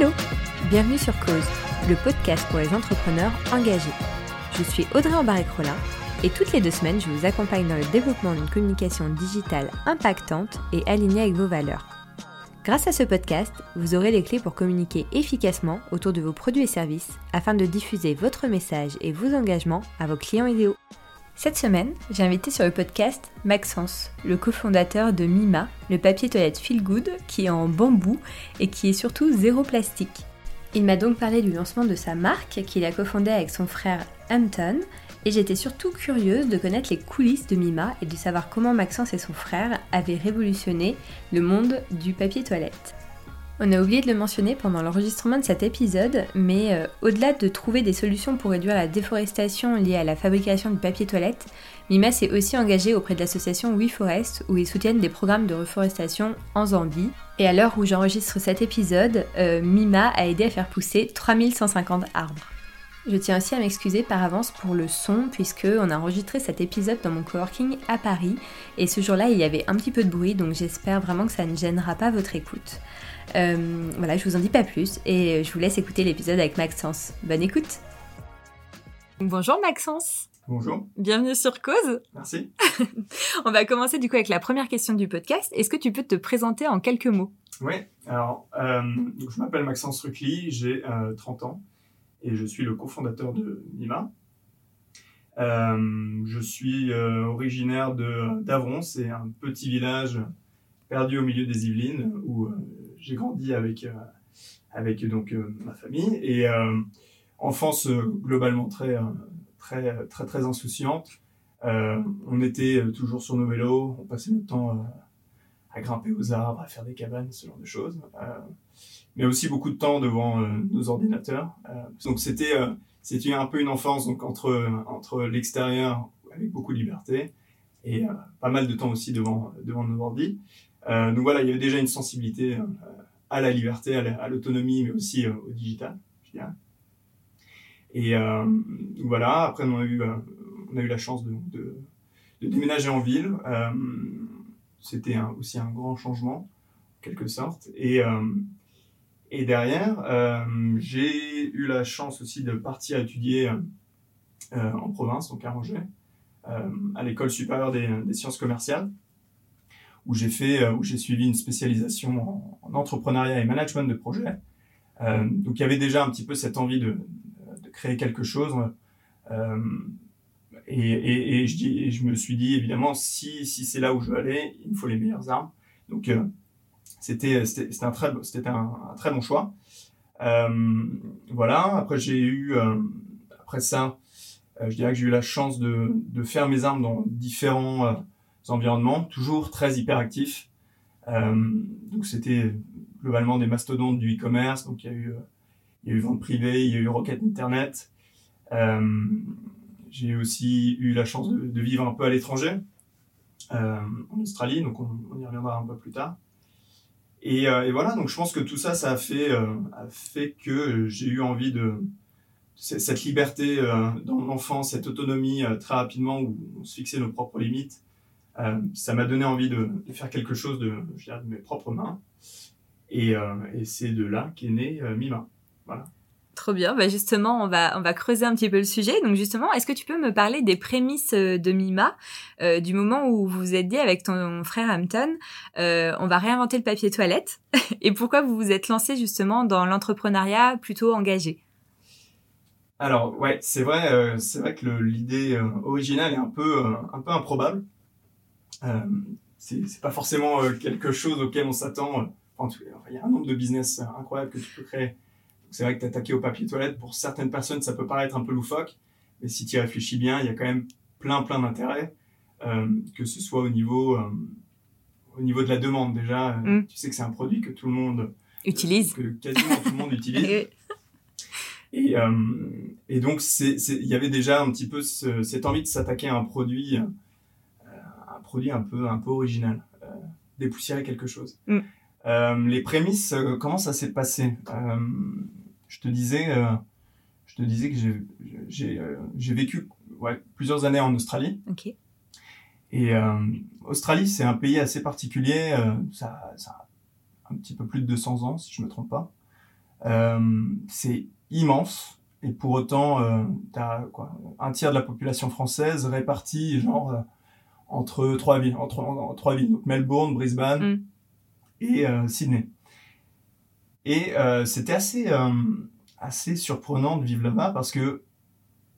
Hello Bienvenue sur Cause, le podcast pour les entrepreneurs engagés. Je suis Audrey Embarek-Rollin et toutes les deux semaines, je vous accompagne dans le développement d'une communication digitale impactante et alignée avec vos valeurs. Grâce à ce podcast, vous aurez les clés pour communiquer efficacement autour de vos produits et services afin de diffuser votre message et vos engagements à vos clients idéaux. Cette semaine, j'ai invité sur le podcast Maxence, le cofondateur de Mima, le papier toilette Feel Good qui est en bambou et qui est surtout zéro plastique. Il m'a donc parlé du lancement de sa marque qu'il a cofondée avec son frère Hampton et j'étais surtout curieuse de connaître les coulisses de Mima et de savoir comment Maxence et son frère avaient révolutionné le monde du papier toilette. On a oublié de le mentionner pendant l'enregistrement de cet épisode, mais euh, au-delà de trouver des solutions pour réduire la déforestation liée à la fabrication du papier toilette, Mima s'est aussi engagé auprès de l'association WeForest où ils soutiennent des programmes de reforestation en Zambie. Et à l'heure où j'enregistre cet épisode, euh, Mima a aidé à faire pousser 3150 arbres. Je tiens aussi à m'excuser par avance pour le son puisque on a enregistré cet épisode dans mon coworking à Paris et ce jour-là il y avait un petit peu de bruit donc j'espère vraiment que ça ne gênera pas votre écoute. Euh, voilà, je vous en dis pas plus et je vous laisse écouter l'épisode avec Maxence. Bonne écoute Bonjour Maxence Bonjour. Bienvenue sur Cause. Merci. On va commencer du coup avec la première question du podcast. Est-ce que tu peux te présenter en quelques mots? Oui, alors euh, je m'appelle Maxence Rucli, j'ai 30 euh, ans et je suis le cofondateur de Mima. je suis originaire d'Avron, c'est un petit village perdu au milieu des Yvelines où j'ai grandi avec, euh, avec donc, euh, ma famille. Et euh, enfance globalement très, très, très, très insouciante. on était toujours sur nos vélos, on passait notre temps à grimper aux arbres, à faire des cabanes, ce genre de choses. mais aussi beaucoup de temps devant nos ordinateurs. donc c'était c'était un peu une enfance donc entre entre l'extérieur avec beaucoup de liberté et pas mal de temps aussi devant devant nos ordi. Donc voilà, il y avait déjà une sensibilité à la liberté, à l'autonomie, mais aussi euh, au digital, je dirais. Et euh, voilà, après on a eu, euh, on a eu la chance de, déménager en ville. C'était aussi un grand changement, en quelque sorte. Et, derrière, j'ai eu la chance aussi de partir étudier en province, donc à Angers, à l'école supérieure des sciences commerciales où j'ai fait, euh, où j'ai suivi une spécialisation en, entrepreneuriat et management de projet. Euh, donc il y avait déjà un petit peu cette envie de, créer quelque chose. Euh, et, je me suis dit évidemment si, c'est là où je veux aller, il me faut les meilleures armes. Donc c'était un très un, bon choix. Voilà. Après j'ai eu après ça, je dirais que j'ai eu la chance de faire mes armes dans différents environnements, toujours très hyperactifs. Euh, donc c'était globalement des mastodontes du e-commerce. Donc il y a eu, il y a eu vente privée, il y a eu Rocket Internet. Euh, j'ai aussi eu la chance de, vivre un peu à l'étranger, euh, en Australie. Donc on, y reviendra un peu plus tard. Et, voilà, donc je pense que tout ça, ça a fait, a fait que j'ai eu envie de cette liberté dans l'enfance, cette autonomie très rapidement où on se fixait nos propres limites euh, ça m'a donné envie de, faire quelque chose de, de mes propres mains. Et, euh, et c'est de là qu'est né euh, Mima. Voilà. Trop bien. Bah justement, on va, on va creuser un petit peu le sujet. Donc justement, est-ce que tu peux me parler des prémices de Mima, du moment où vous vous êtes dit avec ton frère Hampton, on va réinventer le papier toilette, et pourquoi vous vous êtes lancé justement dans l'entrepreneuriat plutôt engagé? Alors ouais, c'est vrai, c'est vrai que l'idée originale est un peu, un peu improbable. Euh, c'est pas forcément euh, quelque chose auquel on s'attend. Enfin, il y a un nombre de business incroyables que tu peux créer. C'est vrai que t'attaquer au papier toilette, pour certaines personnes, ça peut paraître un peu loufoque, mais si tu y réfléchis bien, il y a quand même plein, plein d'intérêts, euh, que ce soit au niveau, euh, au niveau de la demande déjà. Mm. Tu sais que c'est un produit que tout le monde utilise, que quasiment tout le monde utilise. Et, et donc, il y avait déjà un petit peu cette envie de s'attaquer à un produit produit un peu, un peu original, euh, dépoussiérer quelque chose. Mm. Euh, les prémices, euh, comment ça s'est passé? Je te disais, je te disais que j'ai vécu ouais, plusieurs années en Australie. Et Australie, c'est un pays assez particulier. ça, ça, a un petit peu plus de 200 ans, si je me trompe pas. c'est immense. Et pour autant, euh, tu as quoi, un tiers de la population française répartie genre entre trois villes, entre, en, trois villes, donc Melbourne, Brisbane mm. et euh, Sydney. Et euh, c'était assez assez surprenant de vivre là-bas parce que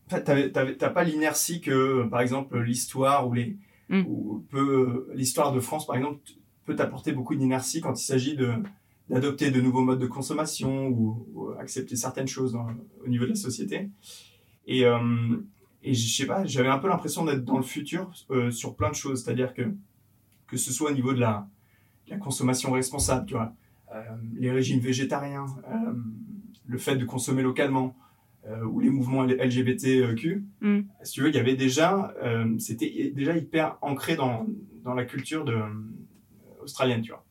en fait, t'as pas l'inertie que, par exemple, l'histoire ou les mm. ou peut l'histoire de France, par exemple, peut t'apporter beaucoup d'inertie quand il s'agit de d'adopter de nouveaux modes de consommation ou, accepter certaines choses au niveau de la société. Et, euh, et je sais pas, j'avais un peu l'impression d'être dans le futur euh, sur plein de choses, c'est-à-dire que que ce soit au niveau de la, la consommation responsable, tu vois, euh, les régimes végétariens, euh, le fait de consommer localement, ou les mouvements LGBTQ, mm. si tu veux, il y avait déjà, c'était déjà hyper ancré dans, dans la culture de, australienne, tu vois.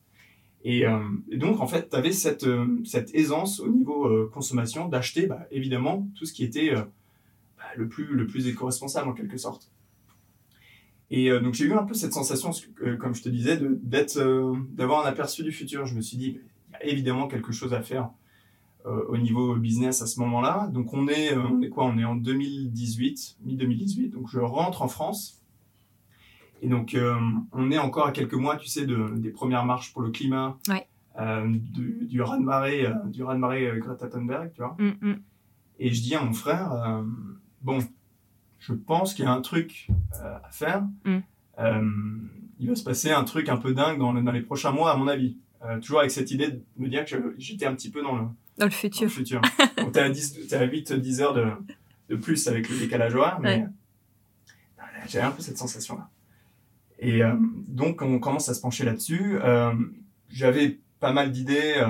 Euh, et, donc, en fait, tu avais cette, euh, cette aisance au niveau euh, consommation d'acheter, bah, évidemment, tout ce qui était le, plus, le plus éco-responsable, en quelque sorte. Et donc, j'ai eu un peu cette sensation, comme je te disais, d'être, d'avoir un aperçu du futur. Je me suis dit, il y a évidemment quelque chose à faire au niveau business à ce moment-là. Donc, on est, on est quoi? On est en 2018, mi-2018. Donc, je rentre en France et donc, euh, on est encore à quelques mois, tu sais, de, des premières marches pour le climat, euh, du, du raz-de-marée, euh, du raz-de-marée Greta Thunberg, tu vois? Mm, mm. Et je dis à mon frère, bon, je pense qu'il y a un truc à faire. Mm. il va se passer un truc un peu dingue dans, dans les prochains mois, à mon avis. toujours avec cette idée de me dire que j'étais un petit peu dans le, dans le futur. Dans le futur. T'es à, 10, à 8-10 heures de, de plus avec le décalage horaire, mais j'avais un peu cette sensation-là. Et euh, donc, on commence à se pencher là-dessus. Euh, j'avais pas mal d'idées,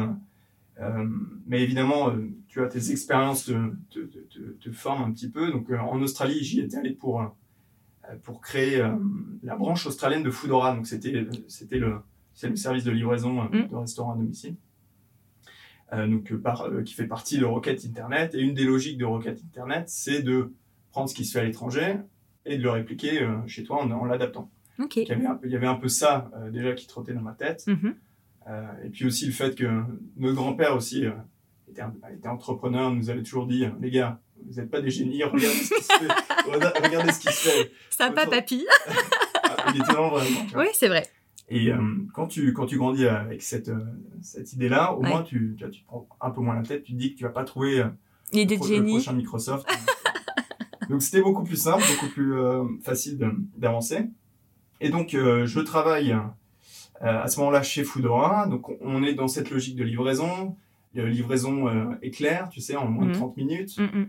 euh, mais évidemment, tu vois, tes expériences te, te, te, te, forment un petit peu. Donc, en Australie, j'y étais allé pour pour créer la branche australienne de Foodora. Donc, c'était c'était le c'est le service de livraison mm. de restaurant à domicile. donc, par, qui fait partie de Rocket Internet. Et une des logiques de Rocket Internet, c'est de prendre ce qui se fait à l'étranger et de le répliquer chez toi en, en l'adaptant. Il, y avait un peu, il y avait un peu ça euh, déjà qui trottait dans ma tête. Mm-hmm. Euh, et puis aussi le fait que notre grand-père aussi euh, était, était, entrepreneur, nous avait toujours dit, les gars, vous n'êtes pas des génies, regardez ce qui se fait. regardez ce qui se fait. Sympa, papy. Ah, il était vraiment Oui, c'est vrai. Et quand, tu, quand tu grandis avec cette, cette idée-là, au moins tu, tu, tu, prends un peu moins la tête, tu te dis que tu vas pas trouver L'idée de génie. le prochain Microsoft. Donc c'était beaucoup plus simple, beaucoup plus facile d'avancer. Et donc, euh, je travaille euh, à ce moment-là chez Foodora. Donc, on est dans cette logique de livraison. La livraison euh, éclair, tu sais, en moins de 30 mhm. minutes. Mhm.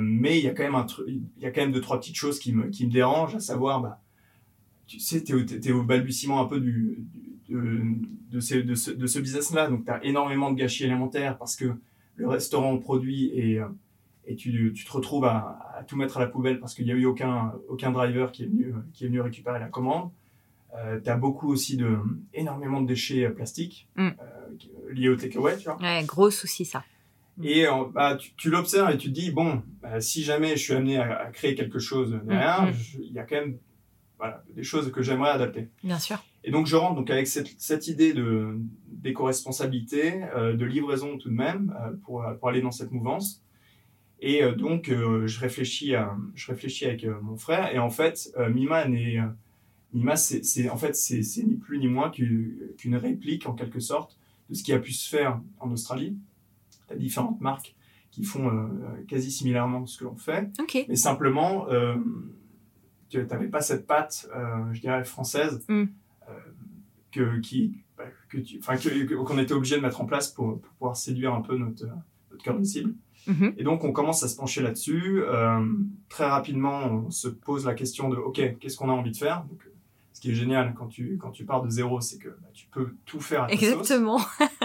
mais il y a quand même un il y a quand même deux, trois petites choses qui me, qui me dérangent, à savoir, bah, tu sais, tu es, au balbutiement un peu du, de, de, ce, de ce, de ce business-là. Donc, tu as énormément de gâchis élémentaires parce que le restaurant produit et, et tu, tu te retrouves à, à, tout mettre à la poubelle parce qu'il n'y a eu aucun, aucun driver qui est venu, qui est venu récupérer la commande. Euh, tu as beaucoup aussi de, énormément de déchets euh, plastiques mm. euh, liés au takeaway, tu vois. Ouais, gros souci ça. Mm. Et bah, tu, tu l'observes et tu te dis, bon, bah, si jamais je suis amené à, à créer quelque chose derrière, mm, il y a quand même voilà, des choses que j'aimerais adapter. Bien sûr. Et donc je rentre donc avec cette, cette idée de d'éco-responsabilité, de livraison tout de même, pour, pour aller dans cette mouvance. Et euh, donc, euh, je, réfléchis à, je réfléchis avec euh, mon frère. Et en fait, Mima, n'est, Mima c'est, en fait, c'est ni plus ni moins qu'une réplique, en quelque sorte, de ce qui a pu se faire en Australie. Tu as différentes marques qui font quasi similairement ce que l'on fait. Mais simplement, tu n'avais pas cette patte, je dirais, française, mm. que, qui, bah, que tu, que, qu'on était obligé de mettre en place pour, pour pouvoir séduire un peu notre, notre cœur de cible. Mhm. Et donc, on commence à se pencher là-dessus. Euh, très rapidement, on se pose la question de, OK, qu'est-ce qu'on a envie de faire? Donc, Ce qui est génial quand tu, quand tu pars de zéro, c'est que bah, tu peux tout faire à ta Exactement.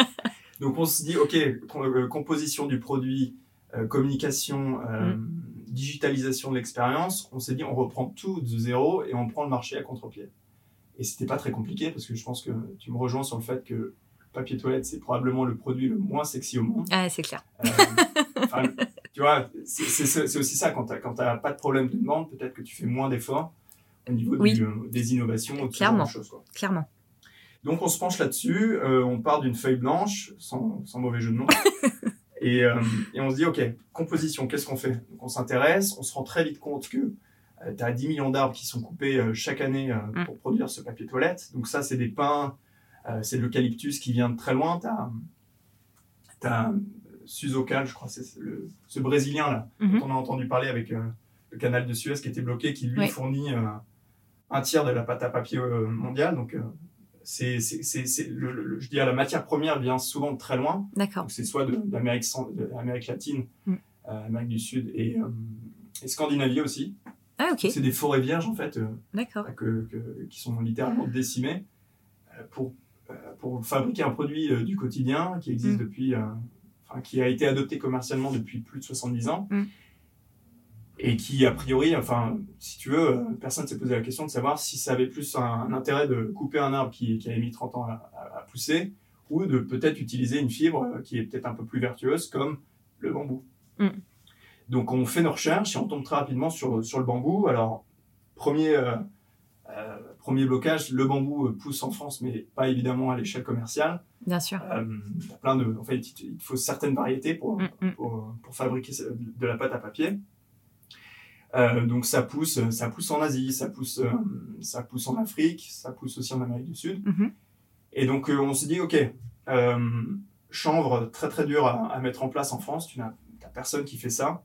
donc, on se dit, OK, euh, composition du produit, euh, communication, mm. digitalisation de l'expérience. On s'est dit, on reprend tout de zéro et on prend le marché à contre-pied. Et c'était pas très compliqué parce que je pense que tu me rejoins sur le fait que papier toilette, c'est probablement le produit le moins sexy au monde. Ah, c'est clair. tu vois, c'est aussi ça, quand tu n'as pas de problème de demande, peut-être que tu fais moins d'efforts au niveau euh, des innovations. Clairement. choses, Clairement. Donc on se penche là-dessus, euh, on part d'une feuille blanche, sans, sans, mauvais jeu de nom, Et, euh, et on se dit, OK, composition, qu'est-ce qu'on fait? Donc on s'intéresse, on se rend très vite compte que tu as 10 millions d'arbres qui sont coupés euh, chaque année euh, Mm. pour produire ce papier toilette. Donc ça, c'est des pins, euh, c'est de l'eucalyptus qui vient de très loin. Tu as, Suzocal, je crois, c'est ce Brésilien là, Mhm. dont on a entendu parler avec euh, le canal de Suez qui était bloqué, qui lui fournit euh, un tiers de la pâte à papier euh, mondiale. Donc euh, c'est, le, le- je dis, la matière première vient souvent de très loin. D'accord. C'est soit d'Amérique, latine, Mm. euh, Amérique du Sud et, euh, et Scandinavie aussi. Ah, ok. C'est des forêts vierges en fait euh, D'accord. que, que- qui sont littéralement décimées euh, pour, pour fabriquer un produit du quotidien qui existe Mm. depuis, enfin qui a été adopté commercialement depuis plus de 70 ans Mm. Et qui a priori, enfin si tu veux, personne s'est posé la question de savoir si ça avait plus un, un intérêt de couper un arbre qui, qui avait mis 30 ans à, pousser ou de peut-être utiliser une fibre euh, qui est peut-être un peu plus vertueuse comme le bambou. Mm. Donc on fait nos recherches et on tombe très rapidement sur, sur le bambou. Alors, premier, euh, euh, premier blocage, le bambou pousse en France, mais pas évidemment à l'échelle commerciale. Bien sûr. Euh, il y a plein de, en fait, il il faut certaines variétés pour, Mm, mm. pour, pour fabriquer de la pâte à papier. Euh, donc ça pousse, ça pousse en Asie, ça pousse, euh, ça pousse en Afrique, ça pousse aussi en Amérique du Sud. Mhm. Et donc euh, on se dit, ok, euh, chanvre très très dur à, à mettre en place en France, tu n'as personne qui fait ça.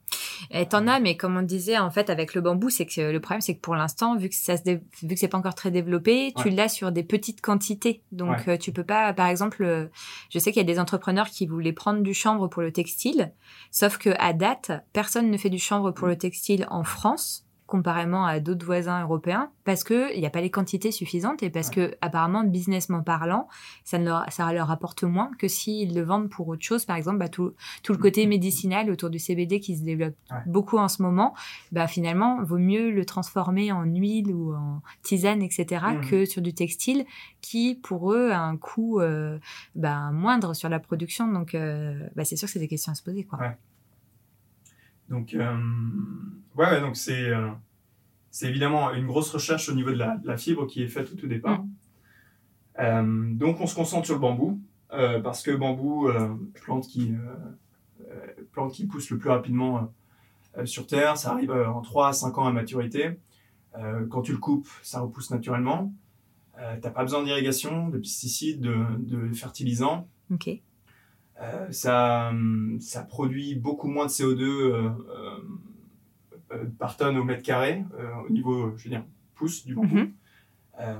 Et t'en as, mais comme on disait, en fait, avec le bambou, c'est que le problème, c'est que pour l'instant, vu que ça se dé- vu que c'est pas encore très développé, tu l'as sur des petites quantités. Donc, Ouais. euh, tu peux pas, par exemple, euh, je sais qu'il y a des entrepreneurs qui voulaient prendre du chanvre pour le textile, sauf que à date, personne ne fait du chanvre pour le textile en France comparément à d'autres voisins européens parce que il n'y a pas les quantités suffisantes et parce que apparemment businessment parlant ça ne leur, ça leur apporte moins que s'ils le vendent pour autre chose. Par exemple bah, tout, tout le côté médicinal autour du CBD qui se développe Ouais. beaucoup en ce moment bah finalement vaut mieux le transformer en huile ou en tisane etc que sur du textile qui pour eux a un coût euh, bah, moindre sur la production. Donc euh, bah, c'est sûr que c'est des questions à se poser quoi. Ouais. Donc, euh, ouais, donc c'est euh, c'est évidemment une grosse recherche au niveau de la, de la fibre qui est faite au tout départ. Euh, donc, on se concentre sur le bambou parce que bambou, plante qui plante qui pousse le plus rapidement sur Terre, ça arrive en 3 à 5 ans à maturité. Quand tu le coupes, ça repousse naturellement. Euh, T'as pas besoin d'irrigation, de pesticides, de, de fertilisants. ok Euh, ça, hum, ça produit beaucoup moins de CO2 euh, euh, par tonne au mètre carré, au niveau, je veux dire, pouce du bambou. Euh,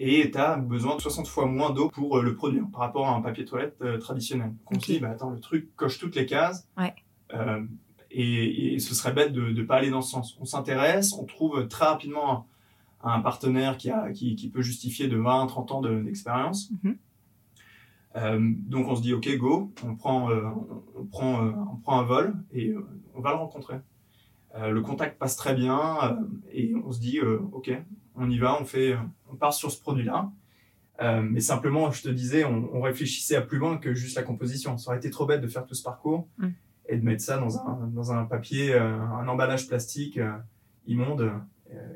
et tu as besoin de 60 fois moins d'eau pour le produire par rapport à un papier toilette traditionnel. Donc on se dit, bah, attends, le truc coche toutes les cases. Ouais. Et, et ce serait bête de ne pas aller dans ce sens. On s'intéresse, on trouve très rapidement un, un partenaire qui, a, qui, qui peut justifier de 20-30 ans de- d'expérience. Mhm. Euh, donc on se dit ok go, on prend, euh, on, prend, euh, on prend un vol et on va le rencontrer. Le contact passe très bien et on se dit ok, on y va, on fait, on part sur ce produit-là. Euh, mais simplement, je te disais, on, on réfléchissait à plus loin que juste la composition. Ça aurait été trop bête de faire tout ce parcours Mm. et de mettre ça dans un, dans un papier, euh, un emballage plastique euh, immonde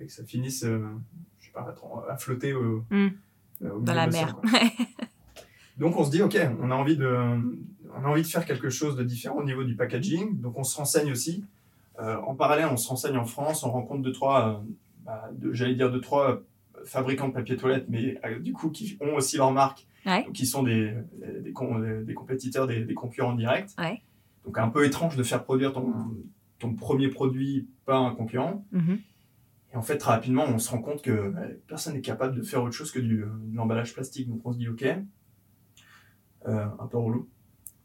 et que ça finisse, je sais pas, à, flotter au, Mm. euh, au dans la mer. Donc on se dit ok, on a envie de, on a envie de faire quelque chose de différent au niveau du packaging. Donc on se renseigne aussi. Euh, en parallèle, on se renseigne en France, on rencontre deux trois, euh, bah, deux- j'allais dire deux trois fabricants de papier toilette, mais euh, du coup qui ont aussi leur marque, Ouais. donc qui sont des des, com- des compétiteurs, des, des concurrents directs. Ouais. Donc un peu étrange de faire produire ton ton premier produit par un concurrent. Mhm. Et en fait, très rapidement, on se rend compte que bah, personne n'est capable de faire autre chose que du, de l'emballage plastique. Donc on se dit, OK, un peu relou.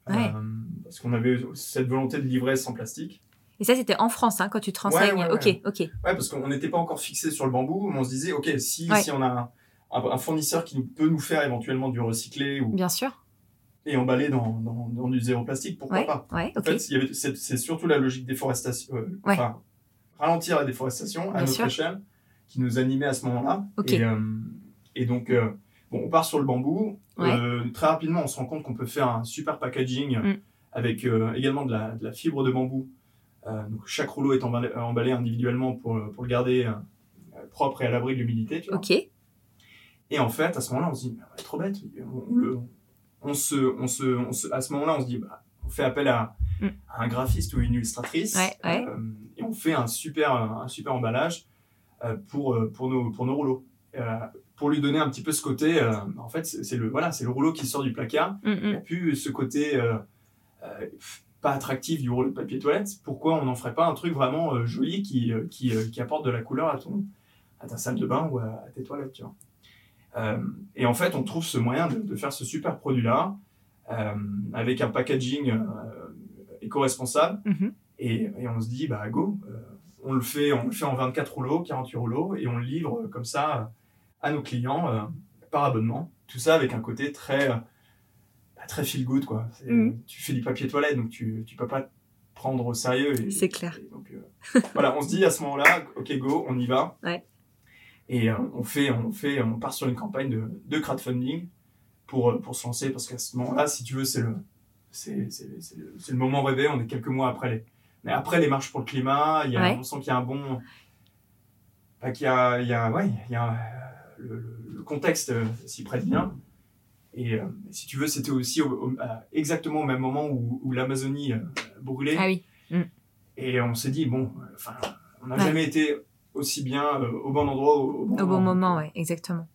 Ouais. Euh, parce qu'on avait cette volonté de livrer sans plastique. Et ça, c'était en France, hein, quand tu te renseignes. Ouais, ouais, ouais. Ok, ok. Ouais, parce qu'on n'était pas encore fixé sur le bambou, mais on se disait, OK, si, Ouais. si on a un, un fournisseur qui nous- peut nous faire éventuellement du recyclé ou, Bien sûr. et emballer dans, dans, dans du zéro plastique, pourquoi Ouais, pas? ouais, En fait, c'est surtout la logique déforestation, euh, Ouais. enfin, ralentir la déforestation à Bien notre sûr. échelle qui nous animait à ce moment-là. Ok. Et, euh, et donc, euh, bon, on part sur le bambou. Ouais. Euh, très rapidement, on se rend compte qu'on peut faire un super packaging Mm. avec euh, également de la, de la fibre de bambou. Euh, donc, chaque rouleau est emballé, emballé individuellement pour, pour le garder propre et à l'abri de l'humidité. Ok. Et en fait, à ce moment-là, on se dit, trop bête. On, le- on se, on se, on se- à ce moment-là, on se dit, bah, on fait appel à, Mm. à un graphiste ou une illustratrice Ouais, ouais. et on fait un super, un super emballage pour, pour, nos, pour nos rouleaux. Pour lui donner un petit peu ce côté, euh, en fait, c'est le, voilà, c'est le rouleau qui sort du placard. Mm, Il n'y mm. a plus ce côté euh, euh, pas attractif du rouleau de papier toilette. Pourquoi on n'en ferait pas un truc vraiment joli qui, qui, qui apporte de la couleur à, ton, à ta salle de bain ou à, à tes toilettes tu vois. Et en fait, on trouve ce moyen de, de faire ce super produit-là euh, avec un packaging éco-responsable. Mhm. Et, et on se dit, bah go, on, le fait, on le fait en 24 rouleaux, 48 rouleaux, et on le livre comme ça à nos clients euh, par abonnement. Tout ça avec un côté très, euh, bah, très feel good. Quoi. Mhm. Tu fais du papier toilette, donc tu ne peux pas te prendre au sérieux. C'est clair. et donc, euh, voilà, on se dit à ce moment-là, ok go, on y va. Ouais. Et euh, on, fait, on, fait, on part sur une campagne de, de crowdfunding pour, pour se lancer, parce qu'à ce moment-là, si tu veux, c'est le, c'est, c'est, c'est le, le moment rêvé, on est quelques mois après les, mais après les marches pour le climat, il y a, Ouais. on sent qu'il y a un bon... bah, qu'il y a, il y a, ouais, il y a, le, contexte euh, s'y prête bien. Et euh, si tu veux, c'était aussi au- au- à- exactement au même moment où, où l'Amazonie euh, brûlait. Ah oui. Et on s'est dit, bon, enfin, on n'a Ouais. jamais été aussi bien euh, au bon endroit au, au bon Au bon moment. moment, ouais, exactement.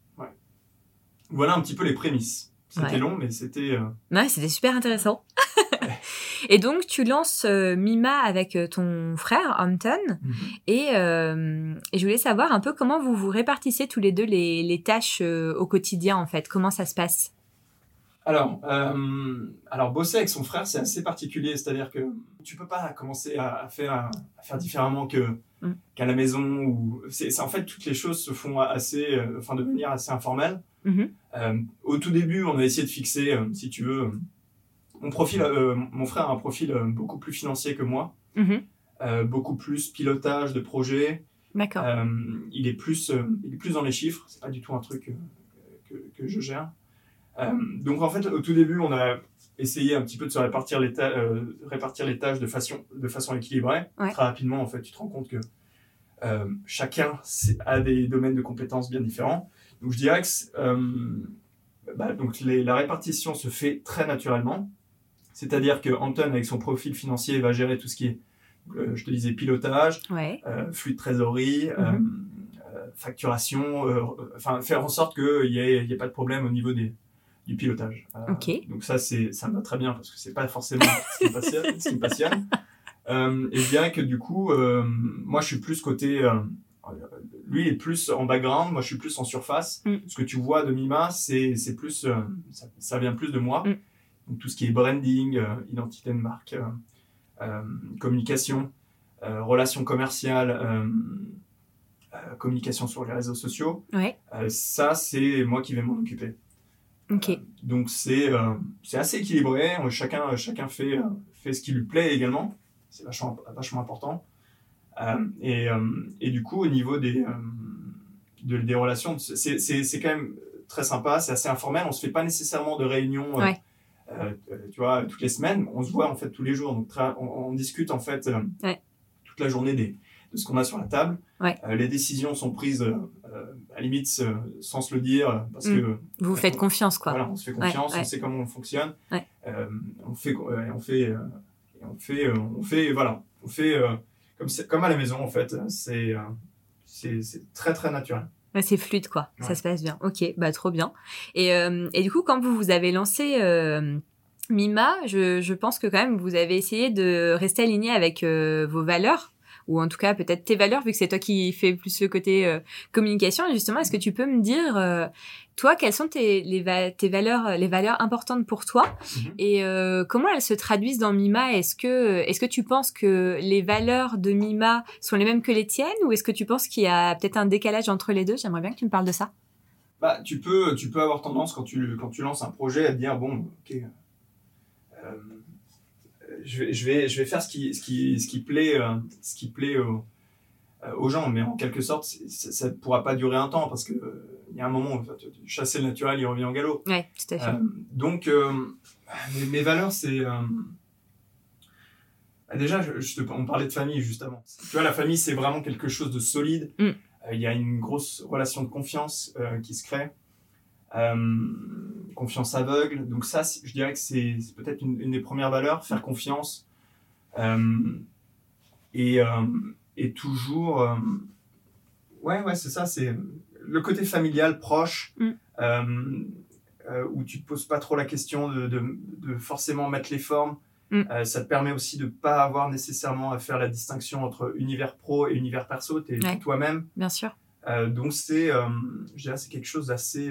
Voilà un petit peu les prémices. C'était Ouais. long, mais c'était. euh, Ouais, c'était super intéressant. Et donc, tu lances euh, Mima avec euh, ton frère, Hampton. Et, euh, et je voulais savoir un peu comment vous vous répartissez tous les deux les, les tâches au quotidien, en fait. Comment ça se passe? Alors, alors, bosser avec son frère, c'est assez particulier. C'est-à-dire que tu peux pas commencer à, à faire, à faire différemment que Mm. qu'à la maison. Ou c'est en fait toutes les choses se font assez, enfin de manière assez informelle. Mhm. Euh, au tout début, on a essayé de fixer, euh, si tu veux, mon profil. euh, mon frère a un profil euh, beaucoup plus financier que moi, Mhm. euh, beaucoup plus pilotage de projet. D'accord. Il est plus, il est plus dans les chiffres. C'est pas du tout un truc que, que je gère. Donc en fait, au tout début, on a essayé un petit peu de se répartir les, ta- euh, répartir les tâches de façon, de façon équilibrée. Ouais. Très rapidement, en fait, tu te rends compte que euh, chacun a des domaines de compétences bien différents. Donc je dirais que euh, bah, donc les- la répartition se fait très naturellement. C'est-à-dire que Anton, avec son profil financier, va gérer tout ce qui est, euh, je te disais, pilotage, Ouais. euh, flux de trésorerie, euh, euh, facturation, enfin faire en sorte qu'il n'y ait, y ait pas de problème au niveau des, du pilotage. Donc ça, c'est, ça me va très bien parce que c'est pas forcément ce qui me passionne. ce qui me passionne. Et dirais que du coup, moi je suis plus côté... lui il est plus en background, moi je suis plus en surface. Mm. Ce que tu vois de Mima, c'est, c'est plus, euh, ça, ça vient plus de moi. Mm. Donc tout ce qui est branding, euh, identité de marque, euh, euh, communication, relations commerciales, communication sur les réseaux sociaux. Ouais. Ça, c'est moi qui vais m'en occuper. Donc c'est assez équilibré. Chacun, chacun fait, fait ce qui lui plaît également. C'est vachement, vachement important. Euh, et, euh, et du coup, au niveau des, euh, de- des relations, c'est quand même très sympa, c'est assez informel. On se fait pas nécessairement de réunions, Ouais. Euh, tu vois, toutes les semaines. On se voit en fait tous les jours. Donc on, on discute en fait euh, Ouais. toute la journée des, de ce qu'on a sur la table. Ouais. Euh, les décisions sont prises euh, à la limite euh, sans se le dire parce Mm. que Vous faites confiance, quoi. voilà, on se fait confiance, Ouais, ouais. on sait comment on fonctionne. On fait, on fait, on fait, on fait, voilà, on fait comme, comme à la maison en fait. C'est, c'est, c'est très très naturel. Ouais, c'est fluide, quoi. Ça se passe bien. Ok, bah trop bien. Et, euh, et du coup, quand vous vous avez lancé euh, Mima, je, je pense que quand même vous avez essayé de rester aligné avec euh, vos valeurs, ou en tout cas peut-être tes valeurs, vu que c'est toi qui fais plus le côté euh, communication. Et justement, est-ce que tu peux me dire, euh, toi, quelles sont tes, les va- tes valeurs, les valeurs importantes pour toi? Mhm. et euh, comment elles se traduisent dans Mima? Est-ce que, est-ce que tu penses que les valeurs de Mima sont les mêmes que les tiennes? Ou est-ce que tu penses qu'il y a peut-être un décalage entre les deux? J'aimerais bien que tu me parles de ça. Bah, tu peux, tu peux avoir tendance quand tu, quand tu lances un projet à te dire bon, ok, je, vais, je, vais, je vais faire ce qui, ce qui, ce qui plaît, euh, ce qui plaît aux, euh, aux gens, mais en quelque sorte, ça ne pourra pas durer un temps parce que euh, il y a un moment où chasser le naturel, il revient au galop. Ouais, tout à fait. Donc, mes, mes valeurs, c'est. bah, déjà, je, je te- on parlait de famille juste avant. Tu vois, la famille, c'est vraiment quelque chose de solide. Mm. Il y a une grosse relation de confiance euh, qui se crée. Confiance aveugle. Donc ça, je dirais que c'est peut-être une, des premières valeurs, faire confiance. et, et toujours... ouais, ouais, c'est ça, c'est le côté familial, proche. Mm. Euh, où tu te poses pas trop la question de, de, forcément mettre les formes. Mm. Euh, ça te permet aussi de pas avoir nécessairement à faire la distinction entre univers pro et univers perso. Tu es toi-même. Bien sûr. Euh, donc c'est, dirais, c'est quelque chose d'assez.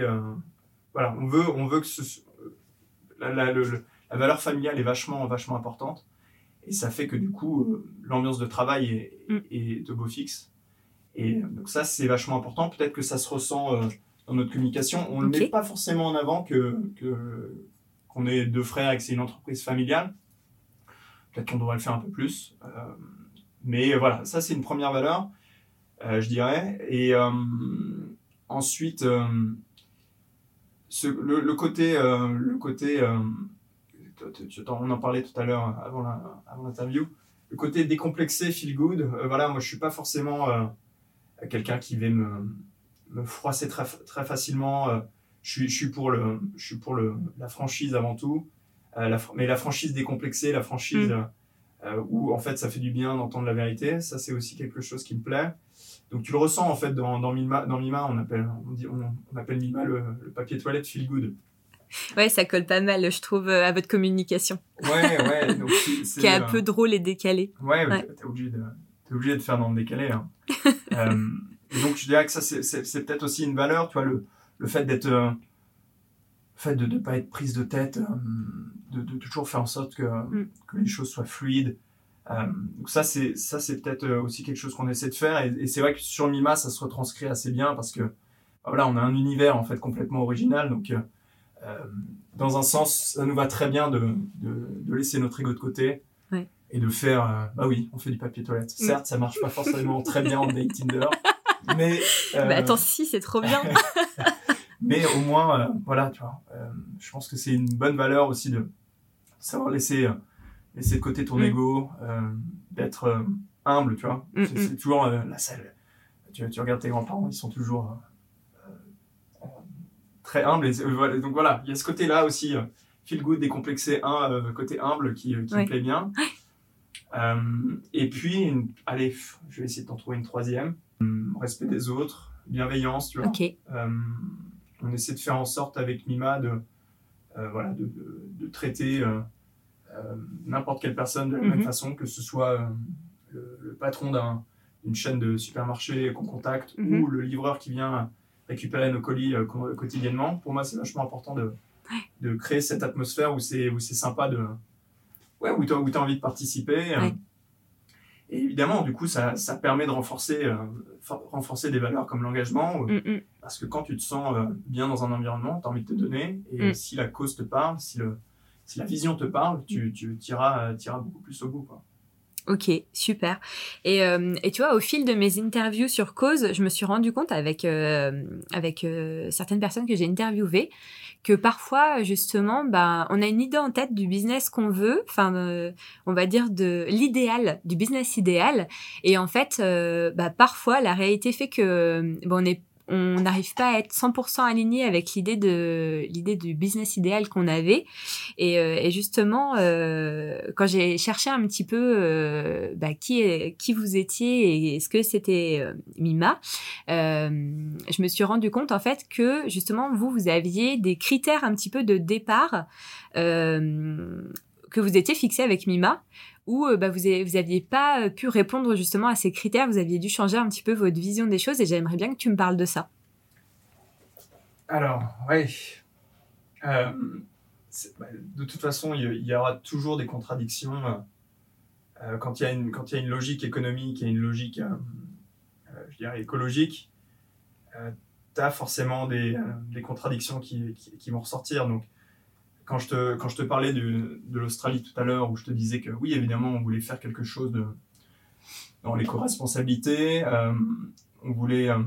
voilà, on veut, on veut que ce, la, la, la, valeur familiale est vachement, vachement importante. Et ça fait que du coup, l'ambiance de travail est, mm. est, de beau fixe. Et donc ça, c'est vachement important. Peut-être que ça se ressent dans notre communication. On ne met pas forcément en avant que qu'on est deux frères et que c'est une entreprise familiale. Peut-être qu'on devrait le faire un peu plus. Euh, mais voilà, ça c'est une première valeur, euh, je dirais. Et euh, ensuite, ce, le, côté, le côté on en parlait tout à l'heure avant l'interview, le côté décomplexé, feel good. voilà, moi je suis pas forcément quelqu'un qui va me me froisser très, très facilement. Euh, je suis, je suis pour, le, je suis pour le, la franchise avant tout, euh, la, mais la franchise décomplexée, la franchise mm. euh, où en fait ça fait du bien d'entendre la vérité, ça c'est aussi quelque chose qui me plaît. Donc tu le ressens en fait dans, dans Mima, dans Mima on appelle, on dit, on, appelle Mima le, papier toilette feel good. Ouais, ça colle pas mal, je trouve, à votre communication. Ouais, ouais. Donc qui est un peu drôle et décalé. Ouais, ouais. t'es obligé, de, es obligé de faire dans le décalé. Hein. donc, je dirais que ça, c'est peut-être aussi une valeur, tu vois, le, le fait d'être. Euh, fait de ne pas être prise de tête, euh, de, de, toujours faire en sorte que, mm. que les choses soient fluides. Euh, donc ça, c'est ça, c'est peut-être aussi quelque chose qu'on essaie de faire. Et, c'est vrai que sur Mima, ça se retranscrit assez bien parce que bah voilà, on a un univers en fait complètement original. Donc, dans un sens, ça nous va très bien de, de, laisser notre ego de côté et de faire. bah oui, on fait du papier toilette. Mm. Certes, ça marche pas forcément très bien en date Tinder. Mais, euh, bah attends, si, c'est trop bien. mais au moins, euh, voilà, tu vois, euh, je pense que c'est une bonne valeur aussi de savoir laisser, laisser de côté ton mm. ego, d'être humble, tu vois. Mm, c'est mm. toujours la salle. Tu, tu, regardes tes grands-parents, ils sont toujours très humbles. Et, donc voilà, il y a ce côté-là aussi, feel good, décomplexé, un côté humble qui, qui me plaît bien. et puis, allez, je vais essayer de t'en trouver une troisième respect des autres, bienveillance, tu vois. Euh, on essaie de faire en sorte avec Mima de, euh, voilà, de, de, traiter euh, n'importe quelle personne de la même mhm. façon, que ce soit le, patron d'une chaîne de supermarché qu'on contacte mhm. ou le livreur qui vient récupérer nos colis quotidiennement. Pour moi, c'est vachement important de, de créer cette atmosphère où c'est sympa de ouais, où tu as, as, envie de participer. Et évidemment, du coup, ça, ça permet de renforcer, euh, renforcer des valeurs comme l'engagement, euh, mm, mm. parce que quand tu te sens euh, bien dans un environnement, tu as envie de te donner, et mm. si la cause te parle, si, le, si la vision te parle, tu, tu iras, beaucoup plus au bout. Quoi. Ok, super. Et, et, tu vois, au fil de mes interviews sur cause, je me suis rendu compte avec, avec certaines personnes que j'ai interviewées que parfois justement bah on a une idée en tête du business qu'on veut enfin euh, on va dire de l'idéal du business idéal et en fait euh, bah, parfois la réalité fait que bon on est on n'arrive pas à être 100% aligné avec l'idée de l'idée du business idéal qu'on avait. Et, euh, et justement euh, quand j'ai cherché un petit peu euh, bah, qui qui vous étiez et est-ce que c'était Mima je me suis rendu compte en fait que justement vous vous aviez des critères un petit peu de départ que vous étiez fixé avec Mima où bah, vous n'aviez pas pu répondre justement à ces critères, vous aviez dû changer un petit peu votre vision des choses et j'aimerais bien que tu me parles de ça. Alors, oui. Euh, bah, de toute façon, il y, aura toujours des contradictions. Euh, quand il y, y a une logique économique et une logique, euh, je dirais, écologique, tu as forcément des, des contradictions qui, qui, vont ressortir. Donc, quand je te, quand je te parlais de, de l'Australie tout à l'heure, où je te disais que oui, évidemment, on voulait faire quelque chose de, dans l'éco-responsabilité, euh, on voulait. Euh,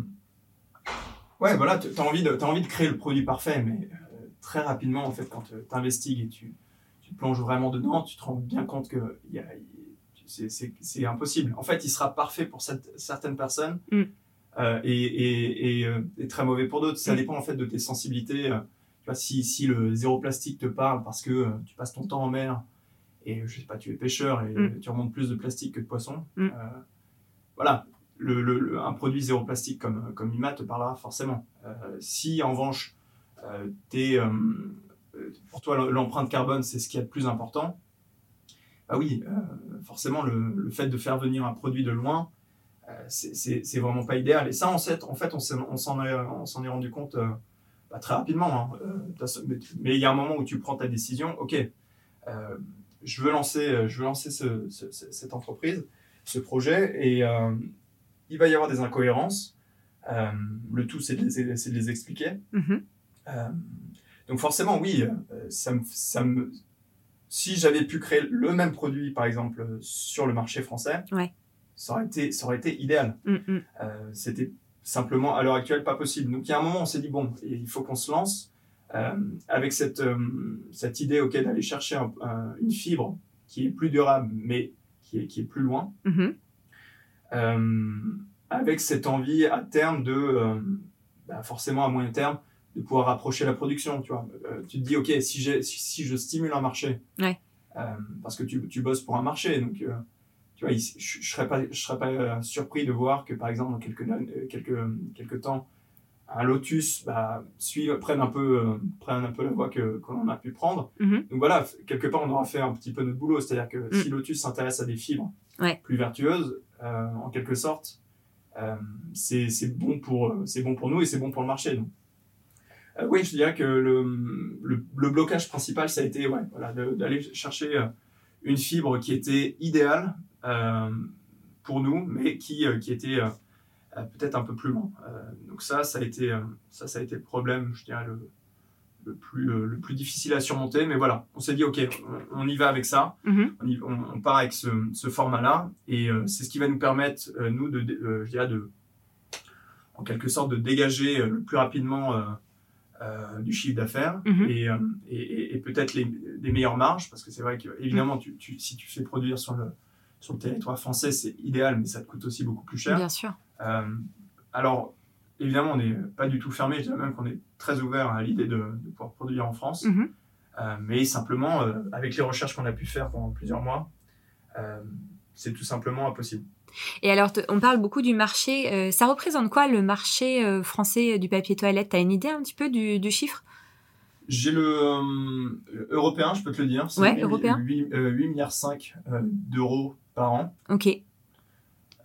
ouais, voilà, tu as envie, de, as envie de créer le produit parfait, mais euh, très rapidement, en fait, quand tu investigues et tu, tu plonges vraiment dedans, tu te rends bien compte que c'est impossible. En fait, il sera parfait pour cette, certaines personnes. Mm. euh, et, et, et, euh, et très mauvais pour d'autres. Ça Mm. dépend en fait de tes sensibilités. Tu vois, si, si le zéro plastique te parle parce que euh, tu passes ton temps en mer et je sais pas, tu es pêcheur et Mm. tu remontes plus de plastique que de poisson, Mm. euh, voilà, le, le- le- un produit zéro plastique comme, comme IMA te parlera forcément. Euh, si en revanche, euh, pour toi l'empreinte carbone c'est ce qui est le plus important, bah oui, forcément le, le fait de faire venir un produit de loin, c'est- vraiment pas idéal. Et ça, en fait, en fait on s'en est, on s'en est rendu compte très rapidement. hein. Euh, mais- il y a un moment où tu prends ta décision, ok, euh, je veux lancer, euh, je veux lancer ce- ce- ce- cette entreprise, ce projet, et il va y avoir des incohérences. Le tout, c'est de, les- c'est de les expliquer. Mhm. Euh, donc forcément, oui, ça me, ça me, si j'avais pu créer le même produit, par exemple, sur le marché français, Ouais. ça, aurait été, ça aurait été idéal. Mm, mm. Euh, C'était simplement, à l'heure actuelle, pas possible. Donc il y a un moment, on s'est dit, bon, il faut qu'on se lance euh, avec cette, euh, cette idée ok, d'aller chercher un- un- une fibre qui est plus durable, mais qui est, qui est plus loin. Mhm. Euh, avec cette envie à terme de, bah, forcément à moyen terme, de pouvoir rapprocher la production. Tu, vois. Tu te dis, ok, si, j'ai- si, si je stimule un marché, Ouais. parce que tu, tu bosses pour un marché, donc tu vois, il- je ne serais pas, je serais pas euh, surpris de voir que par exemple dans quelques, euh, quelques, quelques temps, un Lotus bah, suive, prenne, un peu, euh, prenne un peu la voie que- qu'on a pu prendre. Mhm. Donc voilà, quelque part, on aura fait un petit peu notre boulot. C'est-à-dire que Mm. si Lotus s'intéresse à des fibres Ouais. plus vertueuses, euh, en quelque sorte, euh, c'est c'est bon, pour, euh, c'est bon pour nous et c'est bon pour le marché. donc. Euh, oui, je dirais que le, le, le blocage principal, ça a été ouais, voilà, d'aller chercher euh, une fibre qui était idéale euh, pour nous, mais qui, euh, qui était euh, peut-être un peu plus loin. Donc ça, ça a été, ça, ça a été le problème, je dirais, le, le, plus, le plus difficile à surmonter. Mais voilà, on s'est dit, OK, on, y va avec ça. Mhm. On, y- on- on part avec ce, ce format-là. Et euh, c'est ce qui va nous permettre, euh, nous, de, euh, je dirais, de, en quelque sorte, de dégager le plus rapidement euh, du chiffre d'affaires Mhm. et, euh, et, peut-être les, des meilleures marges. Parce que c'est vrai que, évidemment, tu, tu- si tu fais produire sur le, sur le territoire français, c'est idéal, mais ça te coûte aussi beaucoup plus cher. Bien sûr. Euh, alors, évidemment, on n'est pas du tout fermé, je dirais même qu'on est très ouvert à l'idée de, de pouvoir produire en France, Mhm. Mais simplement, avec les recherches qu'on a pu faire pendant plusieurs mois, c'est tout simplement impossible. Et alors, on parle beaucoup du marché. euh, ça représente quoi le marché euh, français du papier toilette? T'as une idée un petit peu du, du chiffre? J'ai le euh, européen, je peux te le dire, Ouais, 8, européen. 8, milliards 5 d'euros par an. Ok.